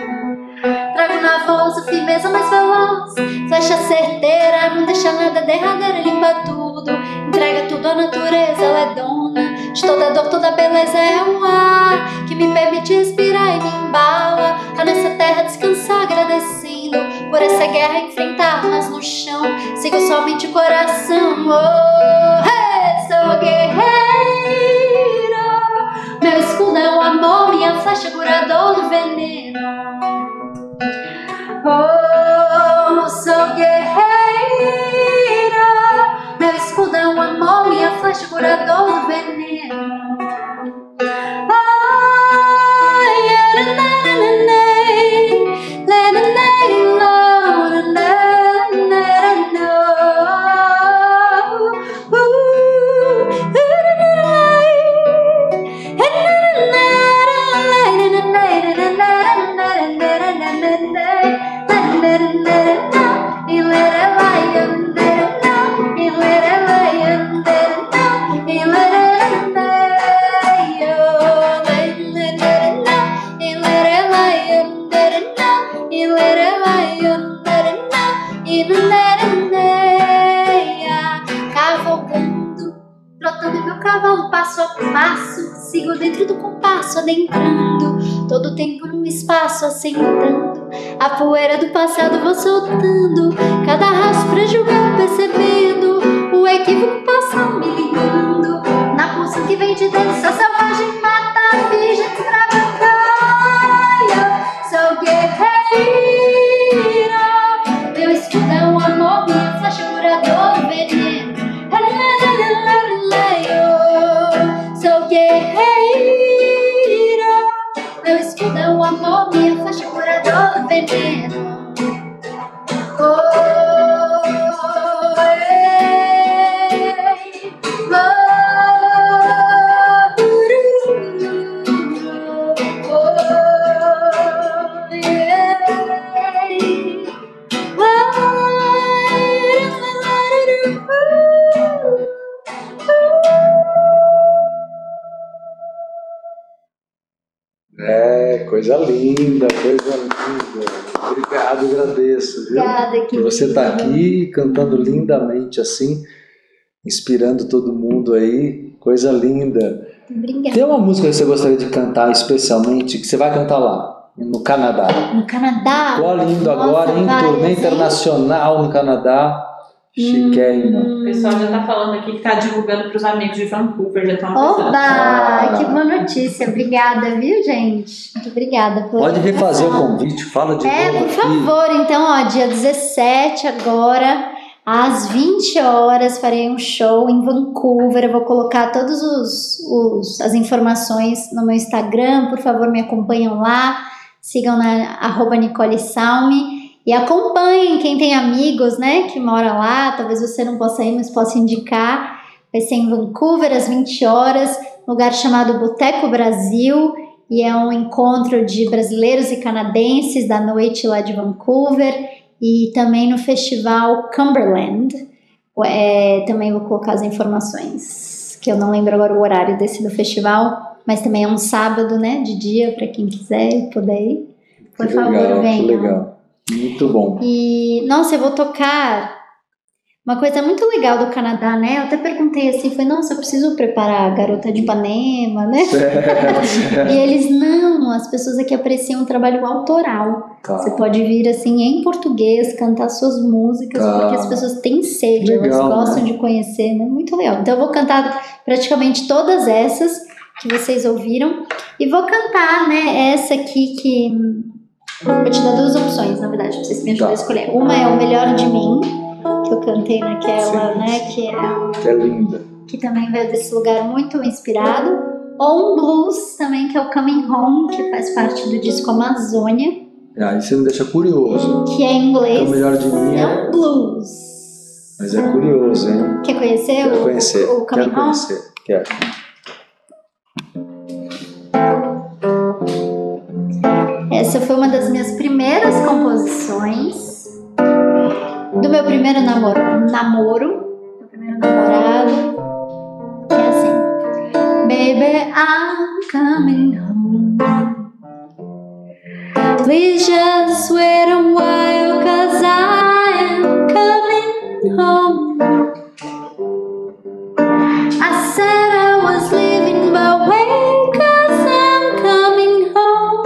Trago na voz, a firmeza mais veloz. Flecha certeira, não deixa nada derradeira, limpa tudo. Entrega tudo à natureza, ela é dona. De toda dor, toda beleza é um ar que me permite respirar e me embala. A nessa terra descansar, agradecendo por essa guerra enfrentar, mas no chão sigo somente o coração. Oh, hey, sou guerreira. Meu escudo é o amor, minha flecha curador do veneno. Oh, sou guerreira. Meu escudo é o amor, minha flecha curador do veneno. Espaço, assentando, a poeira do passado vou soltando, cada rastro pra julgar, assim, inspirando todo mundo aí. Coisa linda. Obrigada. Tem uma música que você gostaria de cantar especialmente, que você vai cantar lá, no Canadá. No Canadá. Tô indo Nossa, agora em turnê internacional no Canadá. Chiquérrima. Hum. O pessoal já tá falando aqui que tá divulgando pros amigos de Vancouver, já estão avisando. Oba! Que boa notícia. Obrigada, viu, gente? Muito obrigada por. Pode refazer o convite, fala de É, novo por aqui. favor, então, ó, dia 17 agora, às 20 horas, farei um show em Vancouver. Eu vou colocar todas os, os- as informações no meu Instagram. Por favor, me acompanham lá. Sigam na arroba Nicole Salme. E acompanhem quem tem amigos, né, que mora lá. Talvez você não possa ir, mas possa indicar. Vai ser em Vancouver, às 20 horas, lugar chamado Boteco Brasil e é um encontro de brasileiros e canadenses da noite lá de Vancouver e também no festival Cumberland. É, também vou colocar as informações, que eu não lembro agora o horário desse do festival, mas também é um sábado, né, de dia para quem quiser e puder ir. Por que favor, legal, venham. Que legal. Muito bom. E, nossa, eu vou tocar uma coisa muito legal do Canadá, né? Eu até perguntei assim, foi, nossa, eu preciso preparar a Garota de Ipanema, né? E eles, não, as pessoas aqui apreciam o trabalho autoral. Tá. Você pode vir assim em português, cantar suas músicas, Tá. porque as pessoas têm sede, Legal, elas gostam né? de conhecer, né? Muito legal. Então eu vou cantar praticamente todas essas que vocês ouviram e vou cantar, né, essa aqui que vou te dar duas opções, na verdade, pra vocês me ajudarem Tá. a escolher. Uma é o Melhor de Mim, que eu cantei naquela, Sim. né, que é Que é linda. que também veio desse lugar muito inspirado, ou um blues também, que é o Coming Home, que faz parte do disco Amazônia, Aí você me deixa curioso. que é em inglês. Então, o melhor de mim É é. um blues. Mas é curioso, hein? Quer conhecer Quero o, conhecer. o Coming Quero Home? conhecer. Quero. Essa foi uma das minhas primeiras composições do meu primeiro namoro, namoro, meu primeiro namorado, que é assim: Baby, I'm coming home. Please just wait a while, cause I am coming home. I said I was leaving, but wait, cause I'm coming home.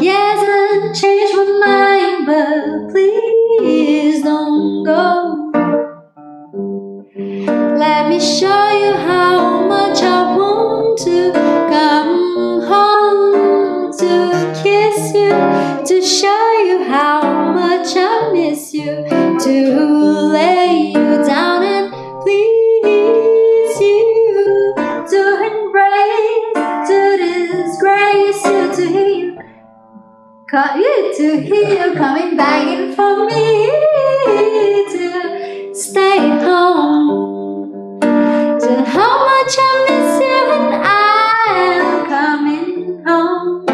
Yes, I changed my mind, but please don't go. Let me show you how much I want to come home to kiss you, to show you how much I miss you, to lay Call you to hear coming begging for me to stay home. To how much I miss you and I am coming home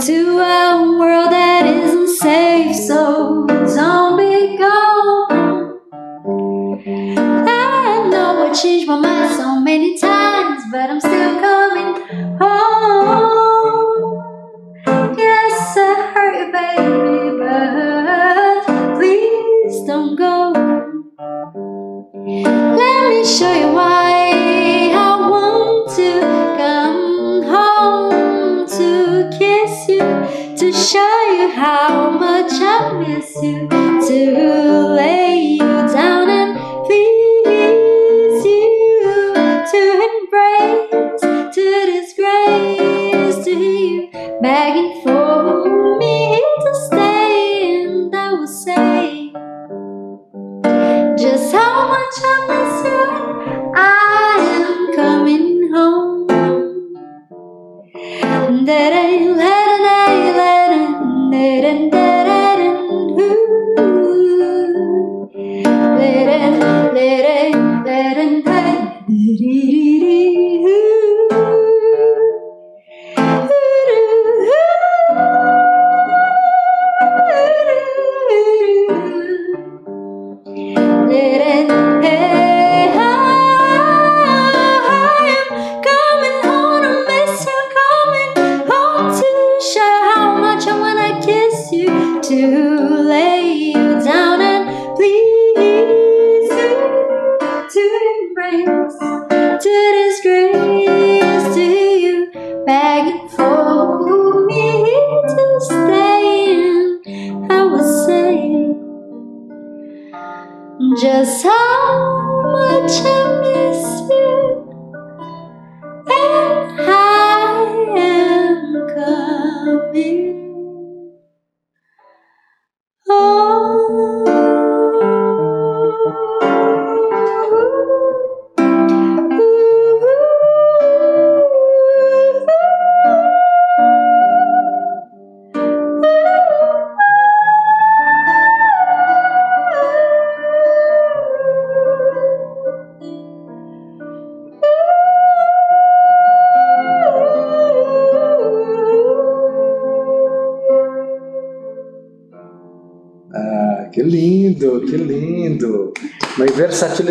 to a world that isn't safe, so don't be gone. I know I changed my mind so many times, but I'm still coming home. Show you why I want to come home to kiss you, to show you how much I miss you, to lay you down and please you, to embrace, to disgrace, to you, begging for me to stay, and I will say just how much I miss home. And that I let and I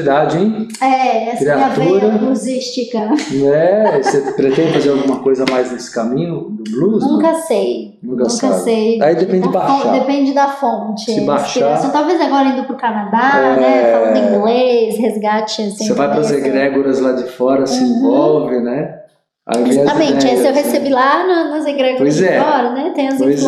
versatilidade, hein? É, essa é Criatura. veia bluesística. É, você pretende fazer alguma coisa mais nesse caminho do blues? não? Nunca sei. Nunca Nunca sabe. sei. Aí depende de Da baixar. Depende da fonte. Se baixar- Inspiração. Talvez agora indo pro Canadá, É. né? Falando inglês, resgate. Assim, Você vai para as egrégoras lá de fora, se Uhum. envolve, né? Exatamente, esse eu né? recebi lá nas egrégoras Pois de é. fora, né? Tem as Pois é.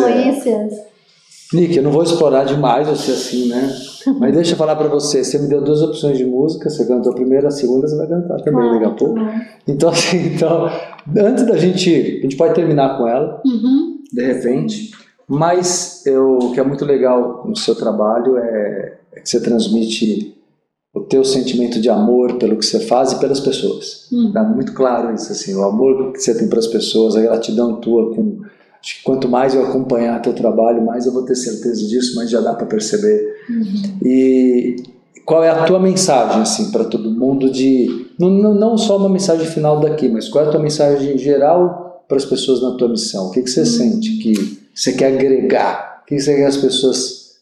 Nick, eu não vou explorar demais você assim, né? Mas deixa eu falar pra você. Você me deu duas opções de música. Você cantou a primeira, a segunda você vai cantar também Claro, daqui a pouco. Então, assim, então, antes da gente. A gente pode terminar com ela. Uhum. de repente. Mas eu, o que é muito legal no seu trabalho é, é que você transmite o teu sentimento de amor pelo que você faz e pelas pessoas. Uhum. Tá muito claro isso, assim, o amor que você tem para as pessoas, a gratidão tua com acho que quanto mais eu acompanhar teu trabalho, mais eu vou ter certeza disso, mas já dá para perceber. Uhum. E qual é a tua mensagem assim para todo mundo de não, não, não só uma mensagem final daqui, mas qual é a tua mensagem em geral para as pessoas na tua missão? O que que você sente que você quer agregar? O que você quer que as pessoas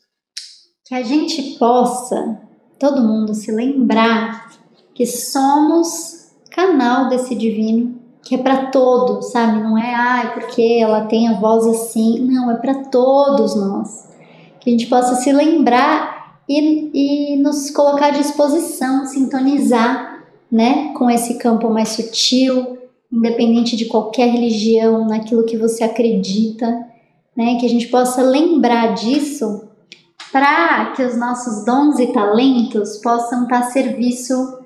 Que a gente possa, todo mundo, se lembrar que somos canal desse divino que é para todos, sabe? Não é, ah, é porque ela tem a voz assim. Não, é para todos nós. Que a gente possa se lembrar e, e nos colocar à disposição, sintonizar, né? Com esse campo mais sutil, independente de qualquer religião, naquilo que você acredita, né? Que a gente possa lembrar disso para que os nossos dons e talentos possam estar a serviço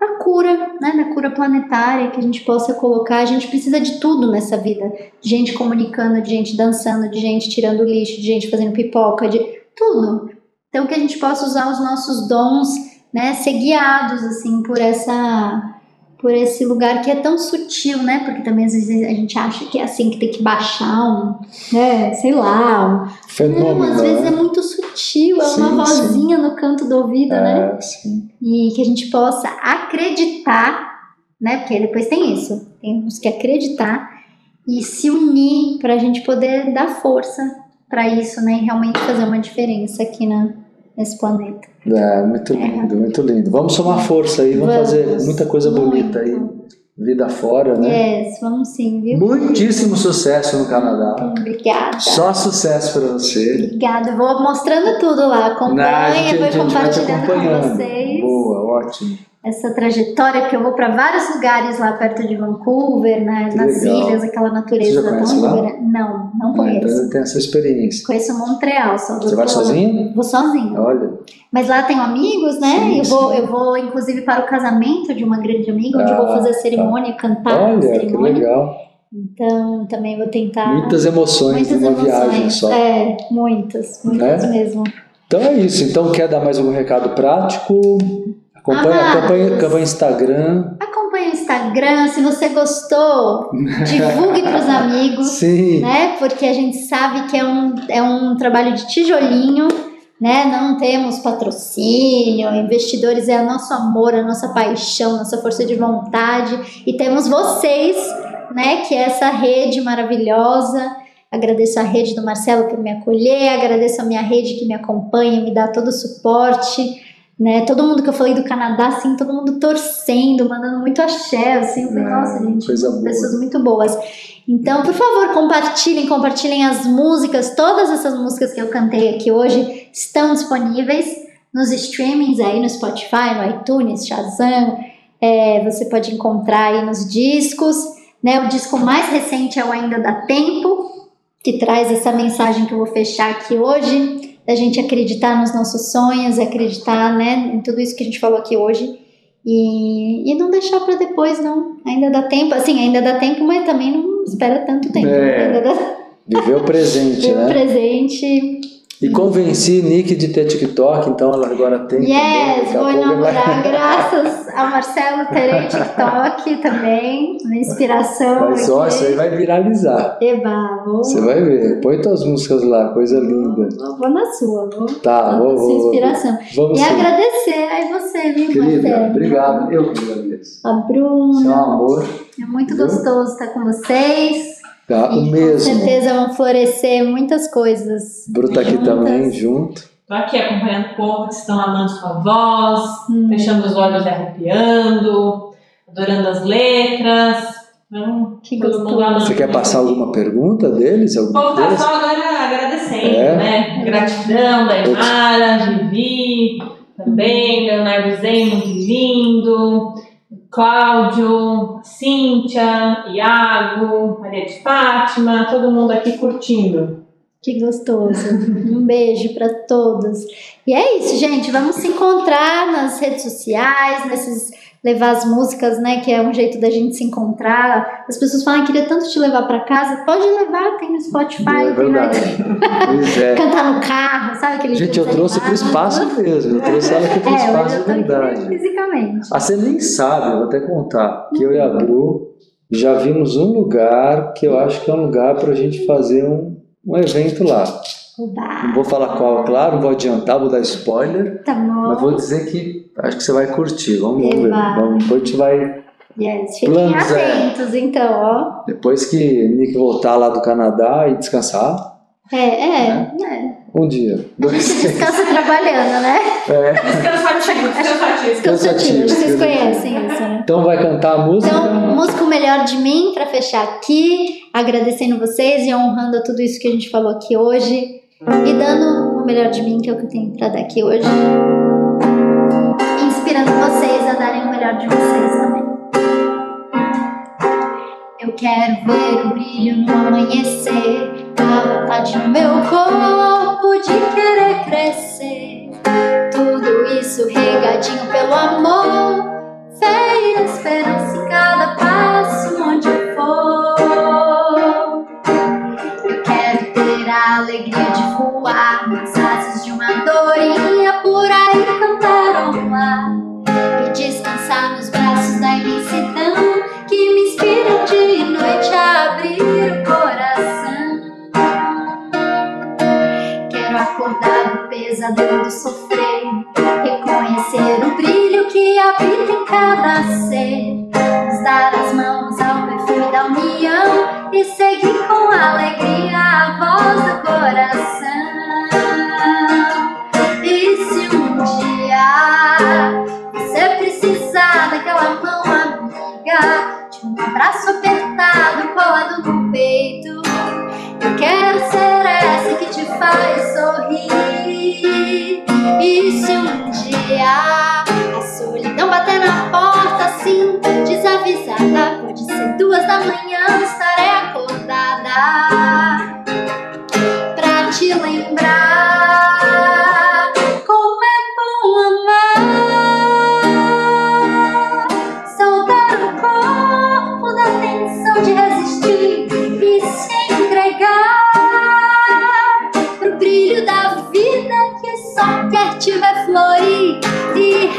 da cura, né, da cura planetária, que a gente possa colocar. A gente precisa de tudo nessa vida: de gente comunicando, de gente dançando, de gente tirando lixo, de gente fazendo pipoca, de tudo. Então, que a gente possa usar os nossos dons, né, ser guiados assim por essa por esse lugar que é tão sutil, né? Porque também às vezes a gente acha que é assim que tem que baixar um, né? Sei lá. Um... Fenômeno. Não, às vezes né? é muito sutil, é Sim, uma sim. vozinha no canto do ouvido, né? É, sim. E que a gente possa acreditar, né? Porque depois tem isso, temos que acreditar e se unir para a gente poder dar força para isso, né? E realmente fazer uma diferença aqui na, nesse planeta. É, muito lindo, muito lindo. Vamos somar força aí, vamos, Vamos. fazer muita coisa bonita aí, Muito. vida fora, né? Yes, vamos sim, viu? Muitíssimo sucesso no Canadá. Obrigada. Só sucesso para você. Obrigada, vou mostrando tudo lá. Acompanha, a gente- vou compartilhando com vocês Boa, ótimo. Essa trajetória que eu vou para vários lugares lá perto de Vancouver, né, Que nas legal. ilhas, aquela natureza lá? liberada. Não, não Ah, conheço. Então tem essa experiência. Conheço Montreal, só do Você vai sozinha? Vou sozinha. Olha, Mas lá tenho amigos, né? Sim, eu, vou, sim. eu vou, inclusive, para o casamento de uma grande amiga, onde eu Ah, vou fazer a cerimônia, cantar a olha, que cerimônia. legal. Então, também vou tentar. Muitas emoções muitas numa viagem emoções. só. É, muitas, muitas É? mesmo. Então é isso. Então quer dar mais algum recado prático? Acompanha, Amados. acompanha, acompanha o Instagram. Acompanhe o Instagram, se você gostou, divulgue para os amigos. Sim. né? Porque a gente sabe que é um, é um trabalho de tijolinho, né? Não temos patrocínio, investidores é nosso amor, a nossa paixão, nossa força de vontade e temos vocês, né? Que é essa rede maravilhosa. Agradeço a rede do Marcelo por me acolher, agradeço a minha rede que me acompanha, me dá todo o suporte. Né, todo mundo que eu falei do Canadá, assim, todo mundo torcendo, mandando muito axé, assim, falei, É, nossa, gente, pessoas muito boas. Então, por favor, compartilhem, compartilhem as músicas. Todas essas músicas que eu cantei aqui hoje estão disponíveis nos streamings aí no Spotify, no iTunes, Shazam. É, você pode encontrar aí nos discos. Né? O disco mais recente é o Ainda Dá Tempo, que traz essa mensagem que eu vou fechar aqui hoje, da gente acreditar nos nossos sonhos, acreditar né, em tudo isso que a gente falou aqui hoje. E, e não deixar para depois, não. Ainda dá tempo, assim, ainda dá tempo, mas também não espera tanto tempo. É. Ainda dá Viver o presente, tempo né? presente. E convenci Nick de ter TikTok, então ela agora tem. também, Yes, a vou pouco ela- inaugurar, graças ao Marcelo, terei TikTok também, uma inspiração Mas ó, isso aí vai viralizar. Eba, vou, Você vai ver. Põe tuas músicas lá, coisa linda. vou, vou na sua, vou Tá, vou, sua vou, inspiração. vamos E sim. agradecer aí você, viu, Querida, Marcelo? obrigado. Eu que agradeço. A Bruna, amor. é muito gostoso estar com vocês. Tá, o com mesmo. certeza vão florescer muitas coisas. Bruto aqui juntas. também, junto. Tô aqui acompanhando o povo que estão amando sua voz, Hum. fechando os olhos e arrepiando, adorando as letras. Então, Que gostoso. Você quer passar alguma pergunta deles? O Alguma povo tá só agora agradecendo, É? né? Gratidão da Imara, Vivi, também, Leonardo Zen, muito lindo, Cláudio, Cíntia, Iago, Maria de Fátima, todo mundo aqui curtindo. Que gostoso. Um beijo para todos. E é isso, gente. Vamos se encontrar nas redes sociais, nesses levar as músicas, né? Que é um jeito da gente se encontrar. As pessoas falam, "Ah, queria tanto te levar para casa. Pode levar, tem no Spotify, É verdade. Pois é. cantar no carro, sabe aquele Gente, eu trouxe pro desanimado? espaço mesmo. Eu trouxe ela aqui pro É, hoje espaço eu verdade. fisicamente. Ah, você nem sabe, eu vou até contar. Que eu e a Bru já vimos um lugar que eu acho que é um lugar pra gente fazer um, um evento lá. Oba, Não vou falar qual, claro, não vou adiantar, vou dar spoiler, tá bom. mas vou dizer que acho que você vai curtir. Vamos, vamos ver. Eba. Vamos, depois a gente vai. Yes, fiquem Planos, é. atentos, então, ó. Depois que Nick voltar lá do Canadá e descansar, É, é, é. Um dia. A gente Dois. descansa trabalhando, né? É. Descansativo, descansativo. Cansativo, vocês conhecem isso, né? Então vai cantar a música? Então, música O Melhor de Mim, pra fechar aqui, agradecendo vocês e honrando tudo isso que a gente falou aqui hoje e dando o melhor de mim, que é o que eu tenho pra dar aqui hoje. Inspirando vocês a darem o melhor de vocês também. Eu quero ver o brilho no amanhecer, a vontade no meu corpo de querer crescer. Tudo isso regadinho pelo amor. Fé e esperança em cada passo do pesadelo do sofrer, reconhecer o brilho que habita em cada ser, nos dar as mãos ao perfume da união e seguir com alegria a voz do coração. E se um dia você precisar daquela mão amiga, de um abraço apertado colado no peito, eu quero ser que te faz sorrir. E se um dia a solidão bater na porta assim, desavisada, pode ser duas da manhã, estarei acordada pra te lembrar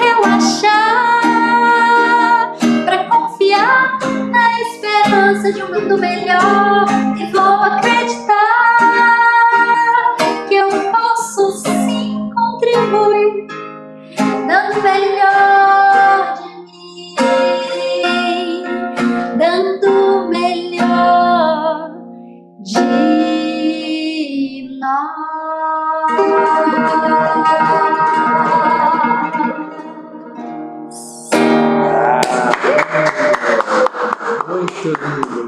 relaxar pra confiar na esperança de um mundo melhor e vou acreditar que eu posso sim contribuir dando o melhor de mim, dando o melhor de nós. Muito lindo.